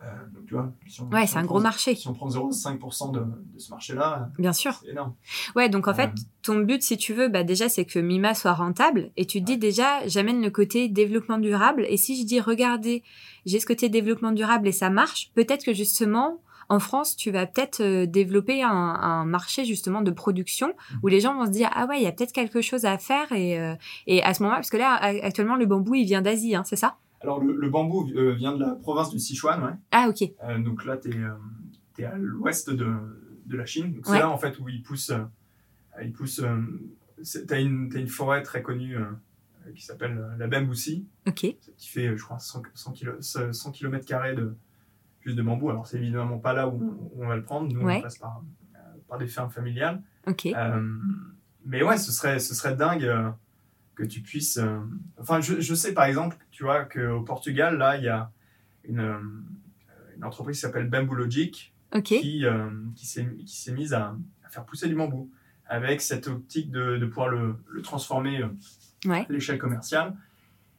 Euh, donc, tu vois, si on- Ouais, si c'est un prend- gros marché. Si on prend 0,5% de, de ce marché-là, Bien sûr. c'est énorme. Ouais, donc en fait, Euh, ton but, si tu veux, bah déjà, c'est que Mima soit rentable. Et tu te dis déjà, j'amène le côté développement durable. Et si je dis, regardez, j'ai ce côté développement durable et ça marche, peut-être que justement, en France, tu vas peut-être euh, développer un, un marché justement de production où les gens vont se dire, ah ouais, il y a peut-être quelque chose à faire. Et, et à ce moment-là, parce que là, actuellement, le bambou, il vient d'Asie, hein, c'est ça? Alors, le, le bambou euh, vient de la province du Sichuan, ouais. Ah, ok. Euh, donc là, tu es, à l'ouest de, de la Chine. C'est Ouais. là en fait où ils poussent. euh, ils poussent euh, c'est- t'as une, une forêt très connue euh, euh, qui s'appelle euh, la Bamboussi, Ok. qui fait, euh, je crois, 100, 100, kilo- 100 km de, juste de bambou. Alors c'est évidemment pas là où, on- où on va le prendre. Nous, Ouais. on passe par, euh, par des fermes familiales. Ok. Euh, mais ouais, ce serait, ce serait dingue euh, que tu puisses. euh, Enfin, je, je sais par exemple, tu vois, qu'au Portugal, là, il y a une, euh, une entreprise qui s'appelle Bamboo Logic Ok. qui, euh, qui s'est mise à, à faire pousser du bambou avec cette optique de, de pouvoir le, le transformer euh, Ouais. à l'échelle commerciale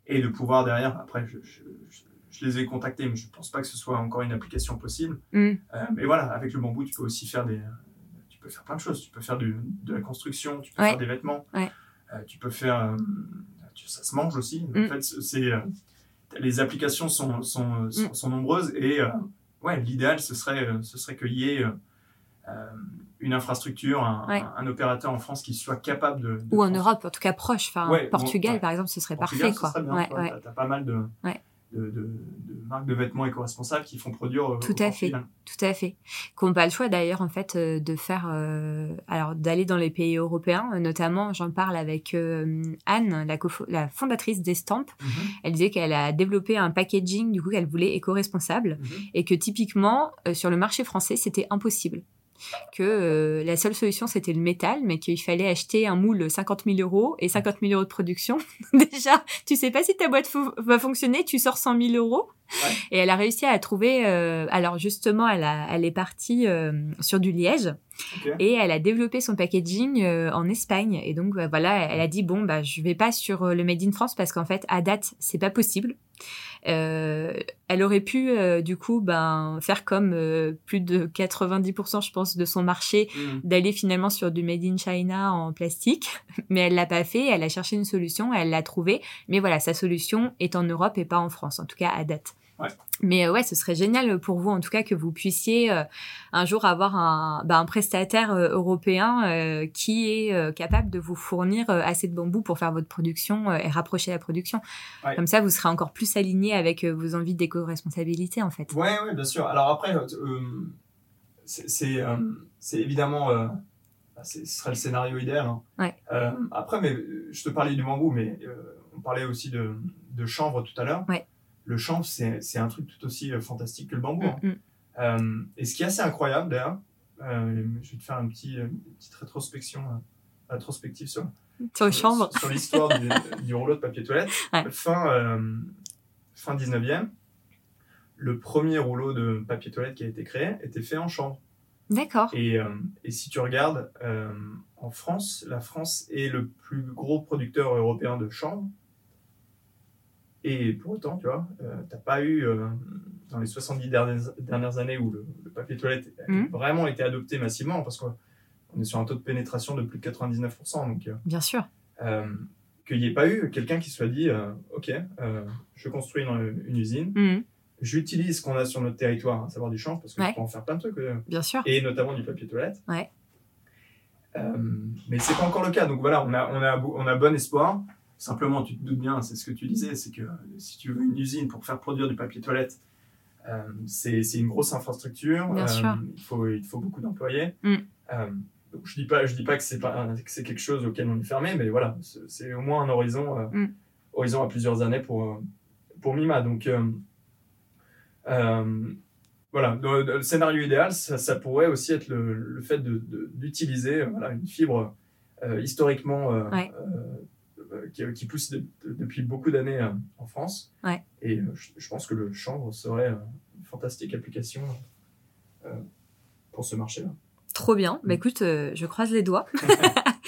et de pouvoir derrière, après, je, je, les ai contactés, mais je ne pense pas que ce soit encore une application possible. Euh, mais voilà, avec le bambou, tu peux aussi faire des, tu peux faire plein de choses. Tu peux faire du- de la construction, tu peux Ouais. faire des vêtements, Ouais. Euh, tu peux faire, euh, ça se mange aussi. Mm. En fait, c'est, euh, les applications sont, sont, sont, sont nombreuses et ouais, l'idéal ce serait, ce serait qu'il y ait une infrastructure, un, Ouais. un, un opérateur en France qui soit capable de, de Ou en Europe, en tout cas proche. Enfin, Ouais, bon, Portugal, ouais. par exemple, ce serait Portugal, parfait, tu T'as pas mal de. De, de, de marques de vêtements éco-responsables qui font produire. euh, Tout au à fait. Tout à fait. Qu'on n'a pas le choix d'ailleurs en fait euh, de faire, euh, alors d'aller dans les pays européens, euh, notamment j'en parle avec euh, Anne, la, la fondatrice d'Estamp. Mhm, Elle disait qu'elle a développé un packaging du coup qu'elle voulait éco-responsable mhm. et que typiquement euh, sur le marché français c'était impossible. Que euh, la seule solution c'était le métal, mais qu'il fallait acheter un moule 50 000 euros et 50 000 euros de production. Déjà, tu sais pas si ta boîte va fonctionner, tu sors 100 000 euros. Ouais. Et elle a réussi à trouver. euh, alors justement, elle, a, elle est partie euh, sur du liège et elle a développé son packaging euh, en Espagne. Et donc bah, voilà, elle a dit bon bah je vais pas sur le made in France parce qu'en fait à date c'est pas possible. Euh, elle aurait pu euh, du coup ben faire comme euh, plus de 90% je pense de son marché Mhm. d'aller finalement sur du made in China en plastique, mais elle l'a pas fait. Elle a cherché une solution, elle l'a trouvée. Mais voilà, sa solution est en Europe et pas en France, en tout cas à date. Ouais. Mais euh, ouais, ce serait génial pour vous, en tout cas, que vous puissiez euh, un jour avoir un, bah, un prestataire euh, européen euh, qui est capable de vous fournir assez de bambou pour faire votre production et rapprocher la production. Ouais. Comme ça, vous serez encore plus aligné avec vos envies d'éco-responsabilité, en fait. Ouais, ouais, bien sûr. Alors après, c'est évidemment, bah, ce serait le scénario idéal. hein. Ouais. Après, mais je te parlais du bambou, mais on parlait aussi de, de chanvre tout à l'heure. Ouais. Le chanvre, c'est un truc tout aussi euh, fantastique que le bambou. hein. Mm, mm. Euh, et ce qui est assez incroyable d'ailleurs, euh, je vais te faire un petit, une petite rétrospection, euh, rétrospective sur, Sur le chanvre. sur, l'histoire du, du rouleau de papier toilette. Ouais. Fin, fin 19e, le premier rouleau de papier toilette qui a été créé était fait en chanvre. D'accord. Et, et si tu regardes, en France, la France est le plus gros producteur européen de chanvre. Et pour autant, tu vois, euh, t'as pas eu, euh, dans les 70 dernières, dernières années où le, le papier toilette a Mhm. vraiment été adopté massivement, parce qu'on est sur un taux de pénétration de plus de 99%, donc euh, Bien sûr. euh, qu'il n'y ait pas eu quelqu'un qui soit dit euh, Ok, je construis une, une usine, Mhm. j'utilise ce qu'on a sur notre territoire, à savoir du chanvre, parce Ouais. je peux en faire plein de trucs, Bien sûr. et notamment du papier toilette. Ouais. Mais c'est pas encore le cas, donc voilà, on a, on a, on a bon espoir. Simplement, tu te doutes bien, c'est ce que tu disais, c'est que si tu veux une usine pour faire produire du papier toilette, euh, c'est une grosse infrastructure. Euh. Il faut, il faut beaucoup d'employés. Mm. Euh, donc je dis pas, je dis pas que c'est que quelque chose auquel on est fermé, mais voilà, c'est au moins un horizon, euh, Mm. horizon à plusieurs années pour euh, pour Mima. Donc euh, euh, voilà, le scénario idéal, ça, ça pourrait aussi être le, le fait de- de- d'utiliser euh, voilà, une fibre euh, historiquement euh, Ouais. Euh, qui, qui pousse de- de- depuis beaucoup d'années euh, en France. Ouais. Et euh, je, je pense que le chanvre serait une fantastique application pour ce marché-là. Trop bien. Bah Mm. écoute, je croise les doigts.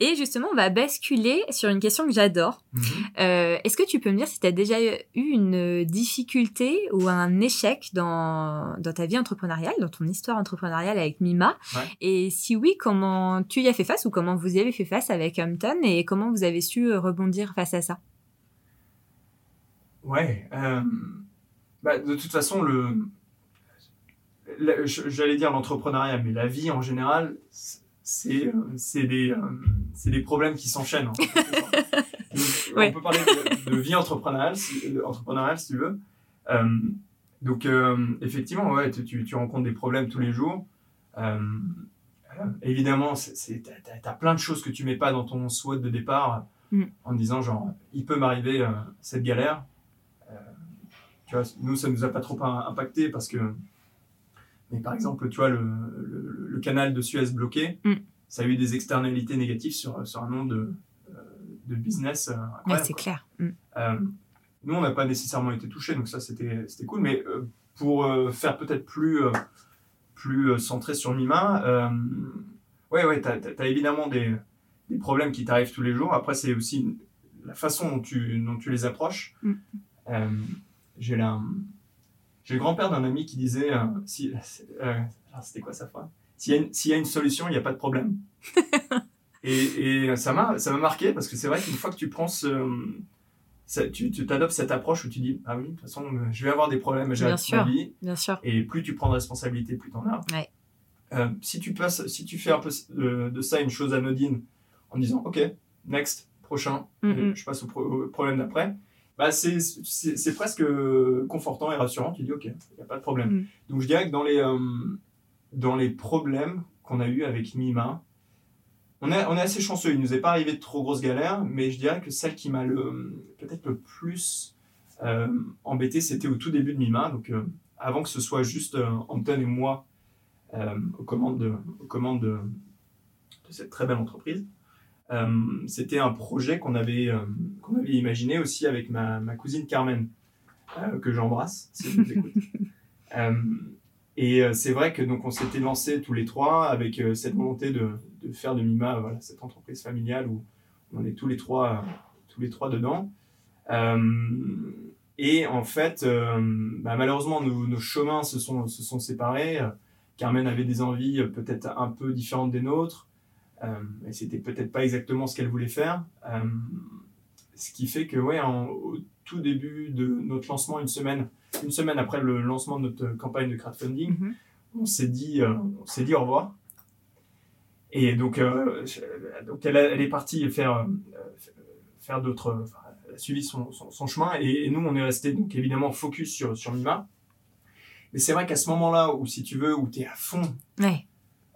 Et justement, on va basculer sur une question que j'adore. Euh, Est-ce que tu peux me dire si tu as déjà eu une difficulté ou un échec dans, dans ta vie entrepreneuriale, dans ton histoire entrepreneuriale avec Mima? Ouais. Et si oui, comment tu y as fait face ou comment vous y avez fait face avec Hampton et comment vous avez su euh, rebondir face à ça? Ouais. euh, bah, de toute façon, le, j'allais dire l'entrepreneuriat, mais la vie en général, c'est euh, des, euh, des problèmes qui s'enchaînent. en fait. Donc, Ouais. On peut parler de, de vie entrepreneuriale, si, de- entrepreneuriale, si tu veux. Euh, donc, euh, effectivement, ouais, tu, tu, tu rencontres des problèmes tous les jours. Euh, évidemment, t'as, t'as- t'as plein de choses que tu mets pas dans ton SWOT de départ Mm. en disant genre, il peut m'arriver cette galère. Tu vois, nous, ça nous a pas trop im- impacté parce que, mais par exemple, tu vois, le, le, le canal de Suez bloqué, Mm. ça a eu des externalités négatives sur, sur un nombre de, euh, de business euh, Ouais, incroyables, c'est clair. Mm. Euh, nous, on n'a pas nécessairement été touchés, donc ça, c'était cool. Mais euh, pour euh, faire peut-être plus, plus centré sur Mima, ouais, ouais, t'as as, évidemment des, des problèmes qui t'arrivent tous les jours. Après, c'est aussi la façon dont tu, dont tu les approches. Mm. J'ai la- j'ai le grand-père d'un ami qui disait, euh, si, euh, alors, c'était quoi sa phrase? S'il y, a une- s'il y a une solution, il n'y a pas de problème. et, et ça m'a marqué parce que c'est vrai qu'une fois que tu prends ce, ça- tu t'adoptes cette approche où tu dis ah oui de toute façon je vais avoir des problèmes Bien toute ma vie Bien sûr. et plus tu prends de responsabilité plus t'en as Ouais. Euh, si tu passes si tu fais un peu de, de ça une chose anodine en disant ok next prochain Mm, je passe au, pro- au problème d'après bah, c'est, presque confortant et rassurant. Tu dis, OK, il n'y a pas de problème. Mm. Donc, je dirais que dans les, euh, dans les problèmes qu'on a eu avec Mima, on est, on est assez chanceux. Il nous est pas arrivé de trop grosses galères, mais je dirais que celle qui m'a peut-être le plus euh, embêté, c'était au tout début de Mima. Donc, euh, avant que ce soit juste euh, Anton et moi aux commandes, de, aux commandes de, de cette très belle entreprise. Euh, c'était un projet qu'on avait, euh, qu'on avait imaginé aussi avec ma, ma cousine Carmen, euh, que j'embrasse, si elle nous écoute. Euh, et c'est vrai que donc on s'était lancé tous les trois avec cette volonté de, de faire de Mima voilà, cette entreprise familiale où on est tous les trois, tous les trois dedans. Euh, et en fait, euh, bah, malheureusement, nos, nos chemins se sont, se sont séparés. Carmen avait des envies peut-être un peu différentes des nôtres. Euh, et c'était peut-être pas exactement ce qu'elle voulait faire. Euh, ce qui fait que, ouais, en- au tout début de notre lancement, une semaine, une semaine après le lancement de notre campagne de crowdfunding, Mhm. on s'est dit, euh, on s'est dit au revoir. Et donc, euh, donc elle, est partie faire, euh, faire d'autres, enfin, elle a suivi son, son, son chemin. Et, et nous, on est resté donc évidemment focus sur, sur Mima. Mais c'est vrai qu'à ce moment-là, où si tu veux, où tu es à fond, Ouais.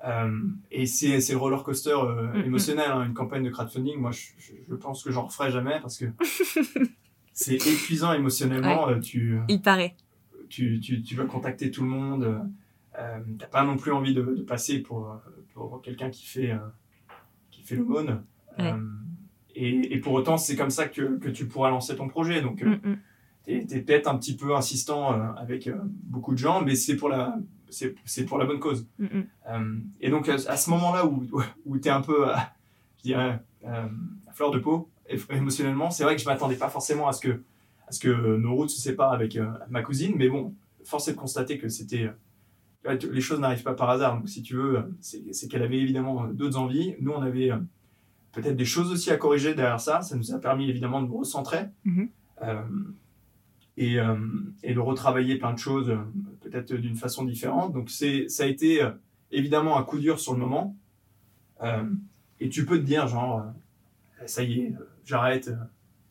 Euh, et c'est c'est le roller coaster euh, Mhm. émotionnel, hein, une campagne de crowdfunding. Moi, je, je, je pense que j'en referai jamais parce que c'est épuisant émotionnellement. euh, tu, Il paraît. tu, tu, tu dois contacter tout le monde. T'as pas non plus envie de, de passer pour, pour quelqu'un qui fait, qui fait l'aumône. Ouais. Et, et pour autant, c'est comme ça que, que tu pourras lancer ton projet. Donc, euh, Mm, mm. t'es es, peut-être un petit peu insistant avec beaucoup de gens, mais c'est pour la, c'est pour la bonne cause. Mm, mm. Euh, et donc, à, ce moment-là où, où tu es un peu, euh, je dirais, euh, à fleur de peau, émotionnellement, c'est vrai que je m'attendais pas forcément à ce que, à ce que nos routes se séparent avec ma cousine, mais bon, force est de constater que c'était. les choses n'arrivent pas par hasard. Donc, si tu veux, c'est qu'elle avait évidemment d'autres envies. Nous, on avait peut-être des choses aussi à corriger derrière ça. Ça nous a permis évidemment de nous recentrer. Mhm. Euh, et, euh, et de retravailler plein de choses, euh, peut-être d'une façon différente. Donc c'est, ça a été euh, évidemment un coup dur sur le moment. Et tu peux te dire, genre, ça y est, j'arrête.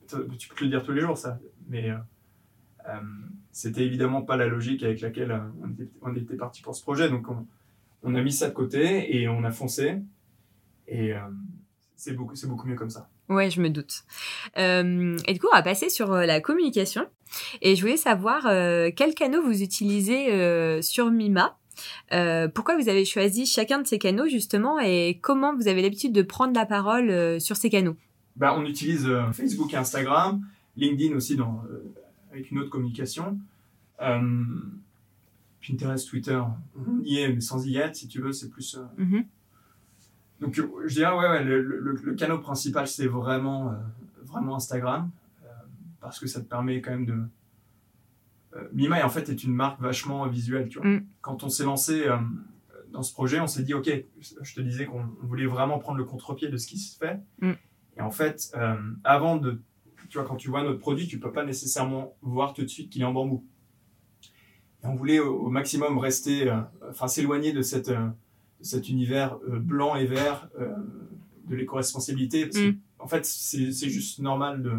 tu peux te le dire tous les jours, ça. Mais c'était évidemment pas la logique avec laquelle on était, parti pour ce projet. Donc on, a mis ça de côté et on a foncé. Et c'est beaucoup, c'est beaucoup mieux comme ça. Ouais, je me doute. Euh, et du coup, on va passer sur euh, la communication. Et je voulais savoir euh, quels canaux vous utilisez euh, sur Mima. Pourquoi vous avez choisi chacun de ces canaux justement et comment vous avez l'habitude de prendre la parole sur ces canaux Bah, on utilise Facebook et Instagram, LinkedIn aussi dans, avec une autre communication. Pinterest, Twitter, on y est, mais sans y être, si tu veux, c'est plus. Mhm. Donc, euh, je dirais, ouais, ouais le, le, le canal principal, c'est vraiment, euh, vraiment Instagram, euh, parce que ça te permet quand même de. Euh, Mima, en fait, est une marque vachement visuelle, tu vois. Mm. Quand on s'est lancé dans ce projet, on s'est dit, OK, je te disais qu'on on voulait vraiment prendre le contre-pied de ce qui se fait. Mm. Et en fait, avant de. Tu vois, quand tu vois notre produit, tu peux pas nécessairement voir tout de suite qu'il est en bambou. Et on voulait au, au maximum rester, enfin s'éloigner de, cette, cet univers euh, blanc et vert euh, de l'éco-responsabilité. Parce que, Mm. en fait, c'est juste normal de,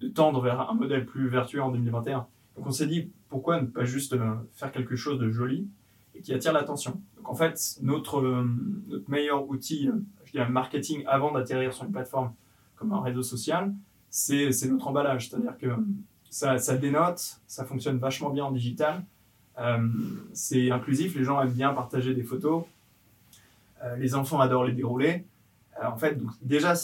de tendre vers un modèle plus vertueux en 2021. Donc on s'est dit, pourquoi ne pas juste euh, faire quelque chose de joli et qui attire l'attention? Donc en fait, notre, notre meilleur outil, je dirais marketing, avant d'atterrir sur une plateforme comme un réseau social, c'est c'est notre emballage. C'est-à-dire que ça, ça dénote, ça fonctionne vachement bien en digital. Euh, c'est inclusif, les gens aiment bien partager des photos. Euh, les enfants adorent les dérouler. Euh, en fait, donc, déjà,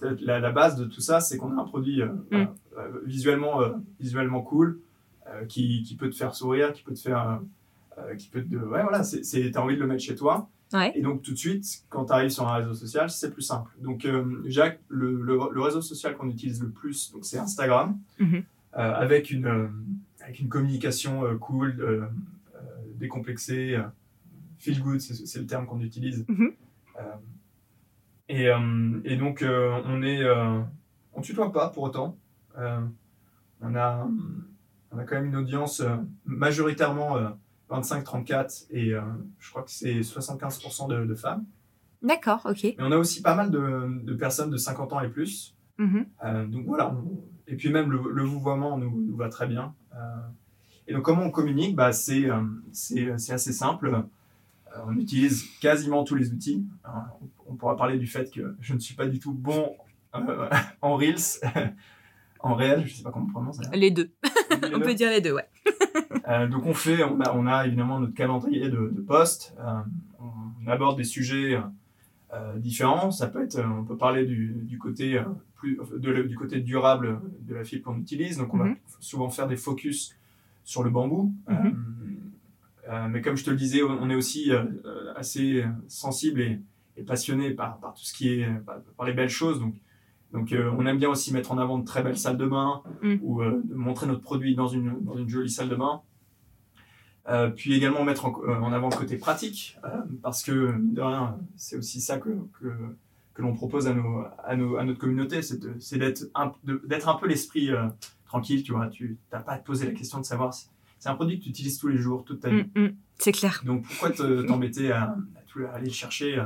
la, la base de tout ça, c'est qu'on a un produit euh, euh, visuellement, visuellement cool, qui, qui peut te faire sourire, qui peut te faire. qui peut te. Ouais, voilà, t'as envie de le mettre chez toi. Ouais. Et donc, tout de suite, quand tu arrives sur un réseau social, c'est plus simple. Donc, euh, Jacques, le, le, le réseau social qu'on utilise le plus, c'est Instagram, Mhm. euh, avec, une, euh, avec une communication cool, décomplexée, feel good, c'est le terme qu'on utilise. Mhm. Euh, et, euh, et donc, euh, on est. on tutoie pas pour autant. On, a, on a quand même une audience majoritairement euh, 25-34 et je crois que c'est 75% de, de femmes. D'accord, ok. Mais on a aussi pas mal de, de personnes de 50 ans et plus. Mhm. Euh, donc voilà, on- et puis même le, le vouvoiement nous, nous va très bien. Euh, et donc comment on communique? Bah, euh, c'est assez simple. Euh, on utilise quasiment tous les outils. On pourra parler du fait que je ne suis pas du tout bon euh, en Reels, en réel, je sais pas comment on prononce. Les deux. Les On deux. peut dire les deux, ouais. Euh, donc on fait, on a, on a évidemment notre calendrier de, de posts. Euh, on aborde des sujets différents. Ça peut être, on peut parler du, du côté plus, de du côté durable de la fibre qu'on utilise. Donc on va Mhm. souvent faire des focus sur le bambou. Mhm. Euh, mais comme je te le disais, on est aussi euh, euh, assez sensible et, et passionné par, par tout ce qui est par, par les belles choses. Donc donc euh, on aime bien aussi mettre en avant de très belles salles de bain Mm. ou montrer notre produit dans une, dans une jolie salle de bain. Puis également mettre en, en avant le côté pratique, parce que mine de rien, c'est aussi ça que, que, que l'on propose à, nos, à, nos, à notre communauté, c'est d'être un, un peu l'esprit tranquille, tu vois. Tu n'as pas à te poser la question de savoir si c'est un produit que tu utilises tous les jours, toute ta vie. Mm, mm, C'est clair. Donc pourquoi te- t'embêter à, à aller le chercher euh,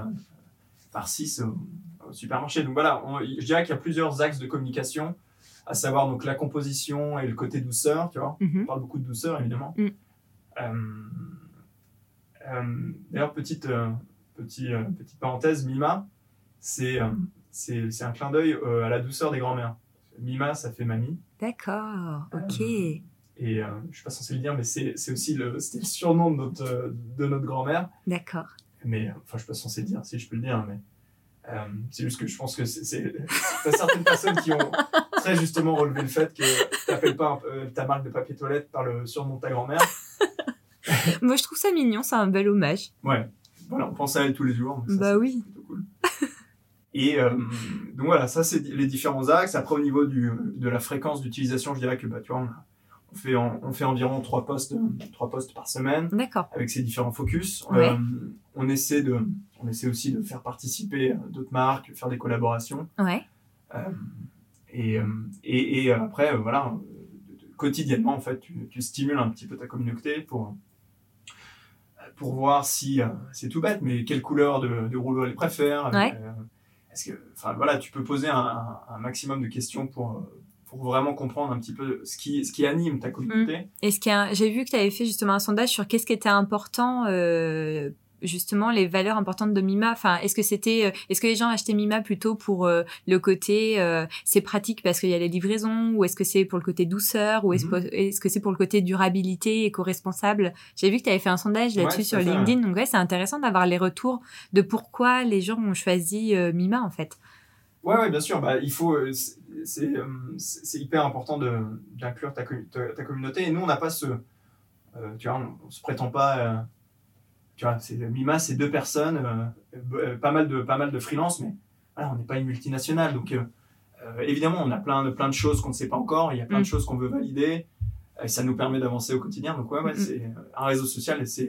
par 6 au, au supermarché? Donc voilà, on- je dirais qu'il y a plusieurs axes de communication, à savoir donc la composition et le côté douceur, tu vois. Mhm. On parle beaucoup de douceur évidemment. Mm. Euh, euh, D'ailleurs, petite, petit, petite parenthèse, Mima, c'est c'est un clin d'œil à la douceur des grands-mères. Mima, ça fait mamie. D'accord, ok. Et euh, je suis pas censé le dire, mais c'est aussi le, le surnom de notre, de notre grand-mère. D'accord. Mais euh, enfin, je suis pas censé le dire, si je peux le dire, mais euh, c'est juste que je pense que c'est- certaines personnes qui ont très justement relevé le fait que t'appelles pas euh, ta marque de papier toilette par le surnom de ta grand-mère. Moi, je trouve ça mignon, c'est un bel hommage. Ouais, voilà, on pense à elle tous les jours. ça, Bah c'est oui. plutôt cool. Et euh, donc voilà, ça c'est les différents axes. Après, au niveau du, de la fréquence d'utilisation, je dirais que bah, tu vois, on, a- on fait, en- on fait environ trois postes, trois postes par semaine. Avec ces différents focus. Ouais. Euh, on, essaie de, on essaie aussi de faire participer euh, d'autres marques, faire des collaborations. Ouais. Euh, et, euh, et, et après, euh, voilà, euh, quotidiennement, en fait, tu, tu stimules un petit peu ta communauté pour, pour voir si, euh, c'est tout bête, mais quelle couleur de, de rouleau elle préfère. Ouais. Euh, est-ce que, enfin, voilà, tu peux poser un, maximum de questions pour, euh, pour vraiment comprendre un petit peu ce qui, ce qui anime ta communauté. Qu'il y a un- J'ai vu que tu avais fait justement un sondage sur qu'est-ce qui était important, euh, justement les valeurs importantes de Mima. Enfin, est-ce que c'était, euh, est-ce que les gens achetaient Mima plutôt pour euh, le côté euh, c'est pratique parce qu'il y a les livraisons, ou est-ce que c'est pour le côté douceur, ou est-ce Mhm. est-ce que c'est pour le côté durabilité, éco-responsable? J'ai vu que tu avais fait un sondage là-dessus Ouais, sur LinkedIn, donc ouais, c'est intéressant d'avoir les retours de pourquoi les gens ont choisi euh, Mima en fait. Ouais, ouais, bien sûr. Bah, il faut, c'est- euh, c'est- hyper important d'inclure ta, ta, ta communauté. Et nous, on n'a pas ce, euh, tu vois, on, on se prétend pas, euh, tu vois, c'est Mima, c'est deux personnes, euh, pas mal de pas mal de freelance, mais voilà, on n'est pas une multinationale, donc évidemment, on a plein de plein de choses qu'on ne sait pas encore. Il y a plein Mm. de choses qu'on veut valider. Et ça nous permet d'avancer au quotidien. Donc ouais, ouais Mm. c'est un réseau social et c'est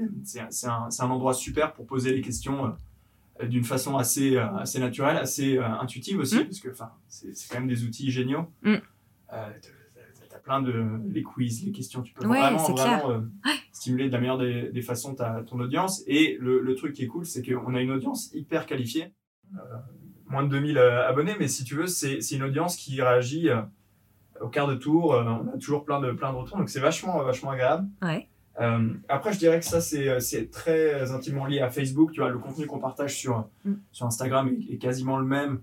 un, un endroit super pour poser les questions. D'une façon assez, euh, assez naturelle, assez euh, intuitive aussi, Mm. parce que c'est quand même des outils géniaux. Mm. Euh, t'as- plein de les quiz, les questions, tu peux Ouais, vraiment, vraiment euh, stimuler de la meilleure des, des façons ta, ton audience. Et le, le truc qui est cool, c'est qu'on a une audience hyper qualifiée, Euh, moins de 2000 euh, abonnés, mais si tu veux, c'est c'est une audience qui réagit euh, au quart de tour. on a toujours plein de, plein de retours, donc c'est vachement, vachement agréable. Ouais. Euh, après, je dirais que ça, c'est c'est très intimement lié à Facebook. Tu vois, le contenu qu'on partage sur, Mm. sur Instagram est, est quasiment le même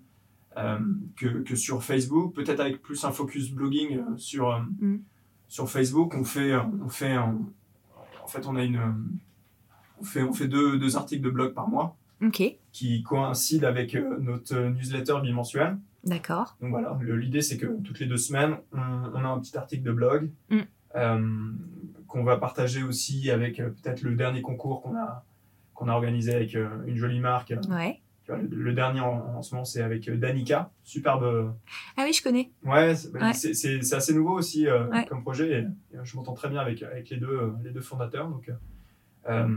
euh, que, que sur Facebook. Peut-être avec plus un focus blogging euh, sur, euh, Mm. sur Facebook. On fait, euh, on fait en fait, on a une, euh, on fait, on fait deux, deux articles de blog par mois qui coïncident avec euh, notre newsletter bimensuel. d'accord. Donc voilà, l'idée c'est que toutes les deux semaines, on, on a un petit article de blog Mm. Qu'on va partager aussi avec euh, peut-être le dernier concours qu'on a, qu'on a organisé avec euh, une jolie marque. Ouais. Tu vois, le, le dernier en, en ce moment c'est avec euh, Danica, superbe. Ah oui, je connais. Ouais, c'est bah, Ouais. assez nouveau aussi euh, Ouais. comme projet et, et, je m'entends très bien avec, avec les, deux, les deux fondateurs. Donc euh,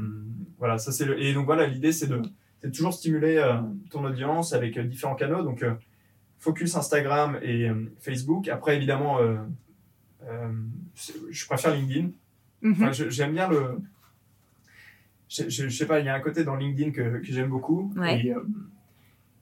voilà, ça c'est le... Et donc voilà, l'idée c'est de, toujours stimuler euh, ton audience avec différents canaux. Donc focus Instagram et Facebook. Après évidemment, je préfère LinkedIn. Mhm. Enfin, j'aime bien le. Je, je, je sais pas, il y a un côté dans LinkedIn que, que j'aime beaucoup. Ouais. Et, euh,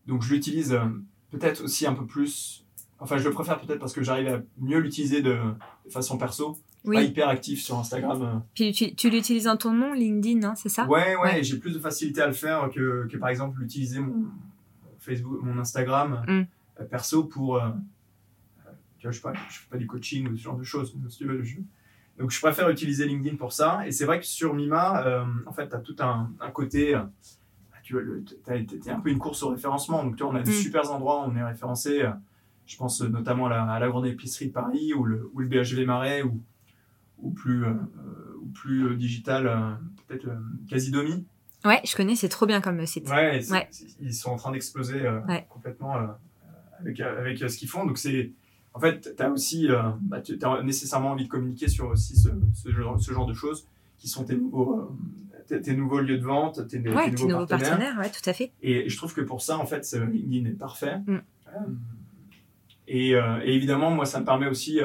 donc je l'utilise euh, peut-être aussi un peu plus enfin, je le préfère peut-être parce que j'arrive à mieux l'utiliser de, de façon perso. Oui. Pas hyper actif sur Instagram. euh. Puis tu, tu l'utilises en ton nom, LinkedIn, hein, c'est ça? Ouais, ouais, j'ai plus de facilité à le faire que, que par exemple utiliser mon Facebook, mon Instagram Mm. euh, perso pour. tu vois, je je fais pas du coaching ou ce genre de choses. si tu veux, je- Donc je préfère utiliser LinkedIn pour ça. Et c'est vrai que sur Mima, euh, en fait, tu as tout un, un côté. euh, tu t'es un peu une course au référencement. Donc tu vois, on a des Mm. super endroits où on est référencé. euh, je pense notamment à la, à la grande épicerie de Paris ou le, ou le BHV Marais ou, ou plus, euh, ou plus digital, euh, peut-être Casidomi. Ouais, je connais, c'est trop bien comme site. Ouais, ils sont en train d'exploser Ouais. complètement avec, avec ce qu'ils font. Donc, c'est. En fait, tu as aussi. euh, bah, as nécessairement envie de communiquer sur aussi ce, ce, genre, ce genre de choses qui sont tes nouveaux, euh, tes, tes nouveaux lieux de vente, tes, tes Ouais, nouveaux, tes nouveaux partenaires. partenaires, ouais, tout à fait. Et je trouve que pour ça, en fait, ce LinkedIn est parfait. Mm. Euh, et, euh, et évidemment, moi, ça me permet aussi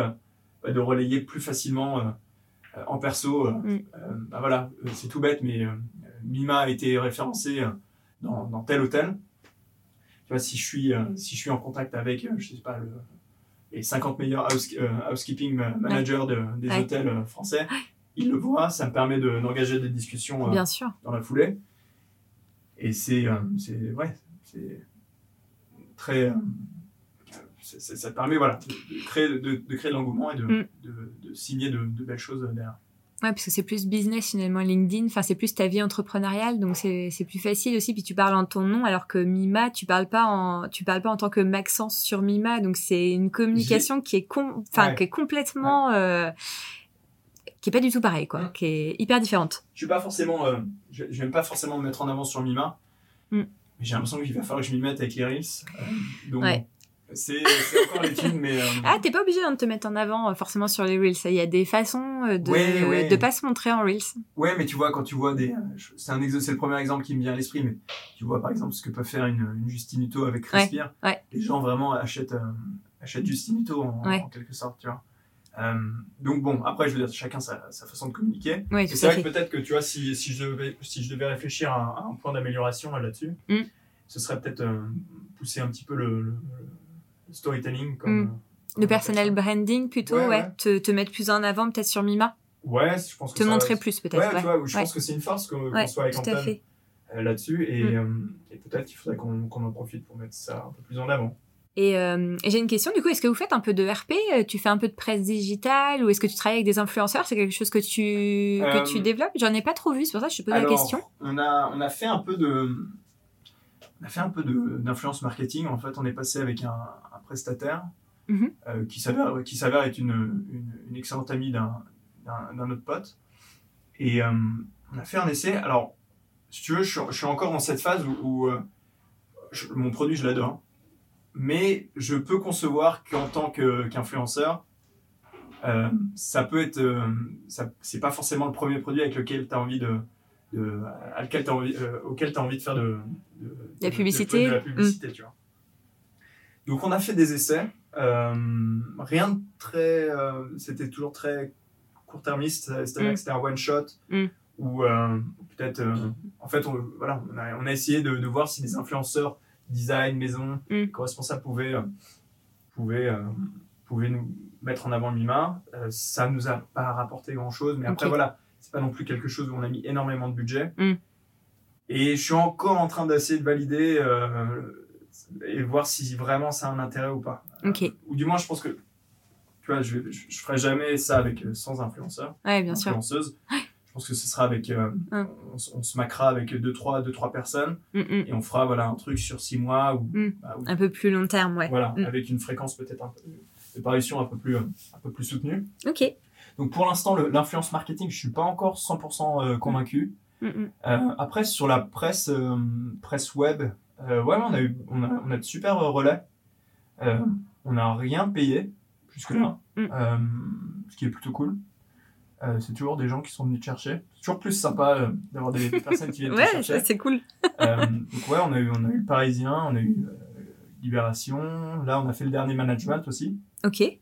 bah, de relayer plus facilement en perso. Mm. bah, voilà, c'est tout bête, mais Mima a été référencé euh, dans, dans tel hôtel. Tu vois, si je suis, si je suis en contact avec, je sais pas, le, les 50 meilleurs house- euh, housekeeping ma- managers de- des Ouais. hôtels euh, français, ils le voient, ça me permet de- d'engager des discussions euh, Bien sûr. dans la foulée. Et c'est, c'est, ouais, c'est très, ça permet, voilà, de, de créer, de, de créer de l'engouement et de, Mm. de, de signer de, de belles choses derrière. Ouais, parce que c'est plus business finalement LinkedIn. Enfin, c'est plus ta vie entrepreneuriale, donc c'est c'est plus facile aussi. Puis tu parles en ton nom, alors que Mima, tu parles pas en tu parles pas en tant que Maxence sur Mima. Donc c'est une communication qui est com- enfin Ouais. qui est complètement euh, qui est pas du tout pareil, quoi. Qui est hyper différente. Je suis pas forcément, euh, je, je vais pas forcément me mettre en avant sur Mima, Mm. mais j'ai l'impression qu'il va falloir que je m'y mette avec les Reels. Euh, donc, Ouais. C'est, encore l'étude, mais. euh, Ah, t'es pas obligé hein, de te mettre en avant euh, forcément sur les reels. Il y a des façons euh, de Ouais, ouais. de pas se montrer en reels. Ouais, mais tu vois, quand tu vois des. C'est, le premier exemple qui me vient à l'esprit, mais tu vois par exemple ce que peut faire une, une Justine Hutto avec Respire. ouais. Les gens vraiment achètent, euh, achètent Justine Hutto en, quelque sorte, tu vois. Euh, donc bon, après, je veux dire, chacun sa, sa façon de communiquer. Oui, c'est vrai que peut-être que tu vois, si, si, je, devais, si je devais réfléchir à, un- à un point d'amélioration là, là-dessus, Mm. ce serait peut-être pousser un petit peu le, le- le storytelling. Comme, Mm. euh, Le comme personal appelle branding plutôt, Ouais. Te, te mettre plus en avant peut-être sur Mima. Ouais, je pense que Te ça- montrer plus peut-être. Ouais, Ouais, tu vois, je pense que c'est une force qu'on soit avec tout à fait. euh, là-dessus et, Mm. euh, et peut-être qu'il faudrait qu'on en profite pour mettre ça un peu plus en avant. Et, euh, et j'ai une question, du coup, est-ce que vous faites un peu de RP Tu fais un peu de presse digitale ou est-ce que tu travailles avec des influenceurs? C'est quelque chose que tu, Euh, que tu développes? J'en ai pas trop vu, c'est pour ça que je te pose la Alors, question. On a, on a fait un peu de. On a fait un peu de- d'influence marketing. En fait, on est passé avec un, prestataire Mhm. euh, qui s'avère qui s'avère être une, une, une excellente amie d'un autre pote. Et euh, on a fait un essai. Alors, si tu veux, je, suis- je suis encore dans cette phase où, où, euh, je- mon produit, je l'adore. Mais je peux concevoir qu'en tant que- qu'influenceur, euh, ça peut être. euh, c'est pas forcément le premier produit avec lequel tu as envie de. de à lequel t'as envie, euh, auquel tu as envie de faire de, de, La publicité. de la publicité, tu vois. Donc, on a fait des essais. euh, rien de très. euh, c'était toujours très court-termiste, c'est-à-dire Mm. que c'était un one-shot. Mm. Ou euh, peut-être. euh, en fait, on, voilà, on, a, on a essayé de, de voir si des influenceurs design, maison, Mm. co-responsables pouvaient, pouvaient, pouvaient nous mettre en avant Mima. Ça nous a pas rapporté grand-chose, mais après, voilà, c'est pas non plus quelque chose où on a mis énormément de budget. Mm. Et je suis encore en train d'essayer de valider et voir si vraiment ça a un intérêt ou pas. Ok. Euh, ou du moins, je pense que tu vois, je, je, je ferai jamais ça avec euh, sans influenceur, Ouais, bien sûr. influenceuse. Je pense que ce sera avec, euh, on, se macra avec deux trois, deux trois personnes Mm, mm. et on fera voilà un truc sur six mois ou, Mm. bah, Un peu plus long terme, ouais. voilà avec une fréquence peut-être un peu de parution un peu plus un peu plus soutenue. Ok. Donc pour l'instant, l'influence marketing, je suis pas encore 100% euh, convaincu. Après, sur la presse, presse web, euh, ouais, on a, eu, on, a, on a de super euh, relais. Euh, on n'a rien payé jusque-là, Mm, mm. euh, ce qui est plutôt cool. Euh, c'est toujours des gens qui sont venus te chercher. C'est toujours plus sympa euh, d'avoir des, des personnes qui viennent te Ouais, chercher. ça, c'est cool. Euh, donc ouais, on a eu, on a eu le Parisien, on a eu euh, Libération. Là, on a fait le dernier management aussi. Ok. Euh,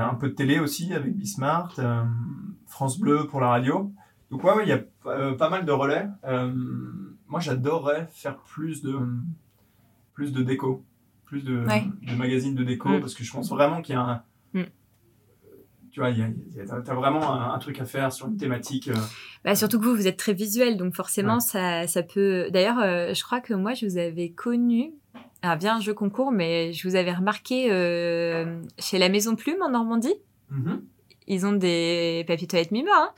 un peu de télé aussi avec Bismart, euh, France Bleu pour la radio. Donc ouais, ouais, il y a euh, pas mal de relais. Moi, j'adorerais faire plus de plus de déco, plus de, Ouais. de magazines de déco, Mm. parce que je pense vraiment qu'il y a un. Mm. Tu vois, t'as vraiment un, un truc à faire sur une thématique. euh, Bah, surtout que vous, vous êtes très visuel, donc forcément, Ouais. ça, ça peut. D'ailleurs, euh, je crois que moi, je vous avais connu. Alors, bien un jeu concours, mais je vous avais remarqué euh, chez la Maison Plume en Normandie. Mhm. Ils ont des papiers toilettes Mima, hein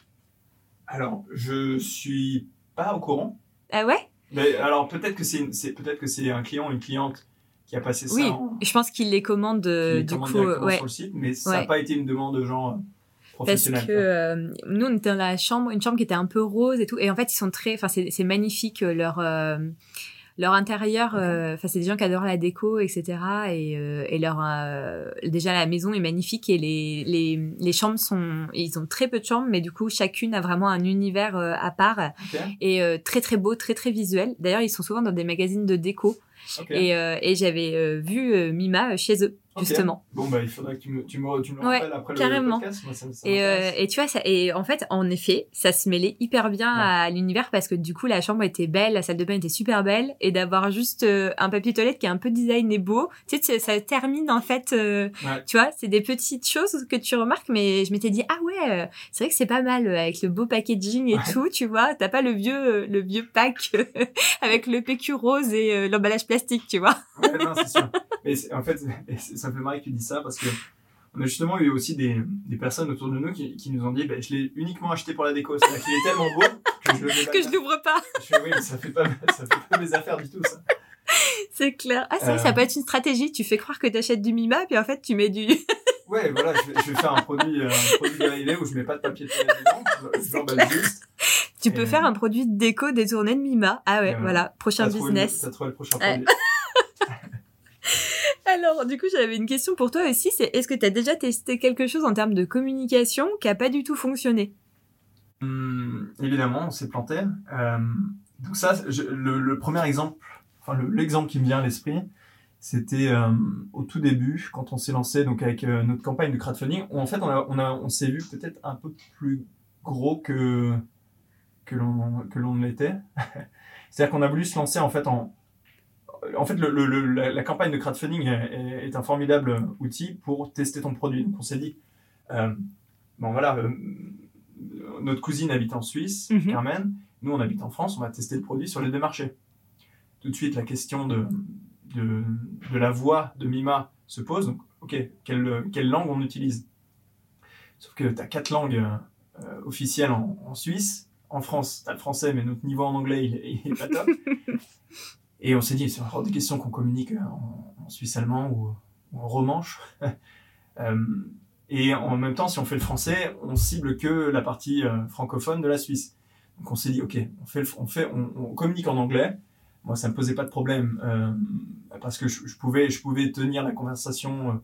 Alors, je suis pas au courant. Ah ouais? Mais alors, peut-être que c'est peut-être que c'est un client une cliente qui a passé Oui, ça en, je pense qu'ils les les du commande coup. euh, ouais. sur le site, mais ça n'a Ouais. pas été une demande genre euh, Parce professionnelle. que quoi. euh, nous, on était dans la chambre, une chambre qui était un peu rose et tout. Et en fait, ils sont très. Enfin, c'est c'est magnifique euh, leur. euh, leur intérieur, euh, enfin c'est des gens qui adorent la déco, etc. Et, euh, et leur euh, déjà la maison est magnifique et les, les, les chambres sont, ils ont très peu de chambres, mais du coup chacune a vraiment un univers à part. Ok, et euh, très très beau, très très visuel. D'ailleurs ils sont souvent dans des magazines de déco. Et, euh, et j'avais euh, vu euh, Mima chez eux Justement. Bon, bah, il faudrait que tu me, tu me, tu me le Ouais, rappelles après carrément. le podcast. Moi, ça, ça Et, euh, et tu vois, ça, et en fait, en effet, ça se mêlait hyper bien Ouais. à l'univers parce que du coup, la chambre était belle, la salle de bain était super belle, et d'avoir juste euh, un papier toilette qui est un peu design et beau, tu sais, ça termine en fait, euh, Ouais. tu vois, c'est des petites choses que tu remarques, mais je m'étais dit, ah ouais, euh, c'est vrai que c'est pas mal euh, avec le beau packaging et tout, tu vois, t'as pas le vieux, le vieux pack avec le PQ rose et l'emballage plastique, tu vois. Ouais, non, c'est sûr. Mais c'est- en fait, et ça me fait marrer que tu dis ça parce que on a justement eu aussi des, des personnes autour de nous qui, qui nous ont dit bah, je l'ai uniquement acheté pour la déco. C'est-à-dire qu'il est tellement beau que je le l'ouvre pas, Je fais, oui, mais ça fait pas, ça fait pas mes affaires du tout, ça. c'est clair. Ah, c'est vrai, Euh. ça peut être une stratégie, tu fais croire que t'achètes du Mima, puis en fait, tu mets du... Ouais, voilà, je vais, je vais faire un produit, euh, un produit dérivé où je mets pas de papier de toilette dedans. Je- juste. Tu peux Et- faire un produit de déco détourné de Mima. Ah ouais, Et voilà. prochain le- business. T'as trouvé le prochain Ouais. produit. Alors, du coup, j'avais une question pour toi aussi, c'est est-ce que tu as déjà testé quelque chose en termes de communication qui a pas du tout fonctionné? Hum, évidemment, on s'est planté. Euh, donc ça, le, premier exemple, enfin le- l'exemple qui me vient à l'esprit, c'était euh, au tout début quand on s'est lancé donc avec euh, notre campagne de crowdfunding. où, en fait, on, a, on, on s'est vu peut-être un peu plus gros que que l'on que l'on l'était. C'est-à-dire qu'on a voulu se lancer en fait en en fait, le, le- le- la, la campagne de crowdfunding est, un formidable outil pour tester ton produit. Donc, on s'est dit, euh, bon voilà, euh, notre cousine habite en Suisse, Mhm. Carmen. Nous, on habite en France. On va tester le produit sur les deux marchés. Tout de suite, la question de, de, de la voix de Mima se pose. Donc, ok, quelle, quelle langue on utilise? Sauf que tu as quatre langues euh, officielles en, en Suisse. En France, tu as le français, mais notre niveau en anglais, il, est- il est pas top. Et on s'est dit, c'est hors de question qu'on communique en, en suisse allemand ou, en romanche. Euh, et en même temps, si on fait le français, on cible que la partie euh, francophone de la Suisse. Donc on s'est dit, ok, on, fait on, fait, on, communique en anglais. Moi, ça me posait pas de problème euh, parce que je, pouvais, je pouvais tenir la conversation euh,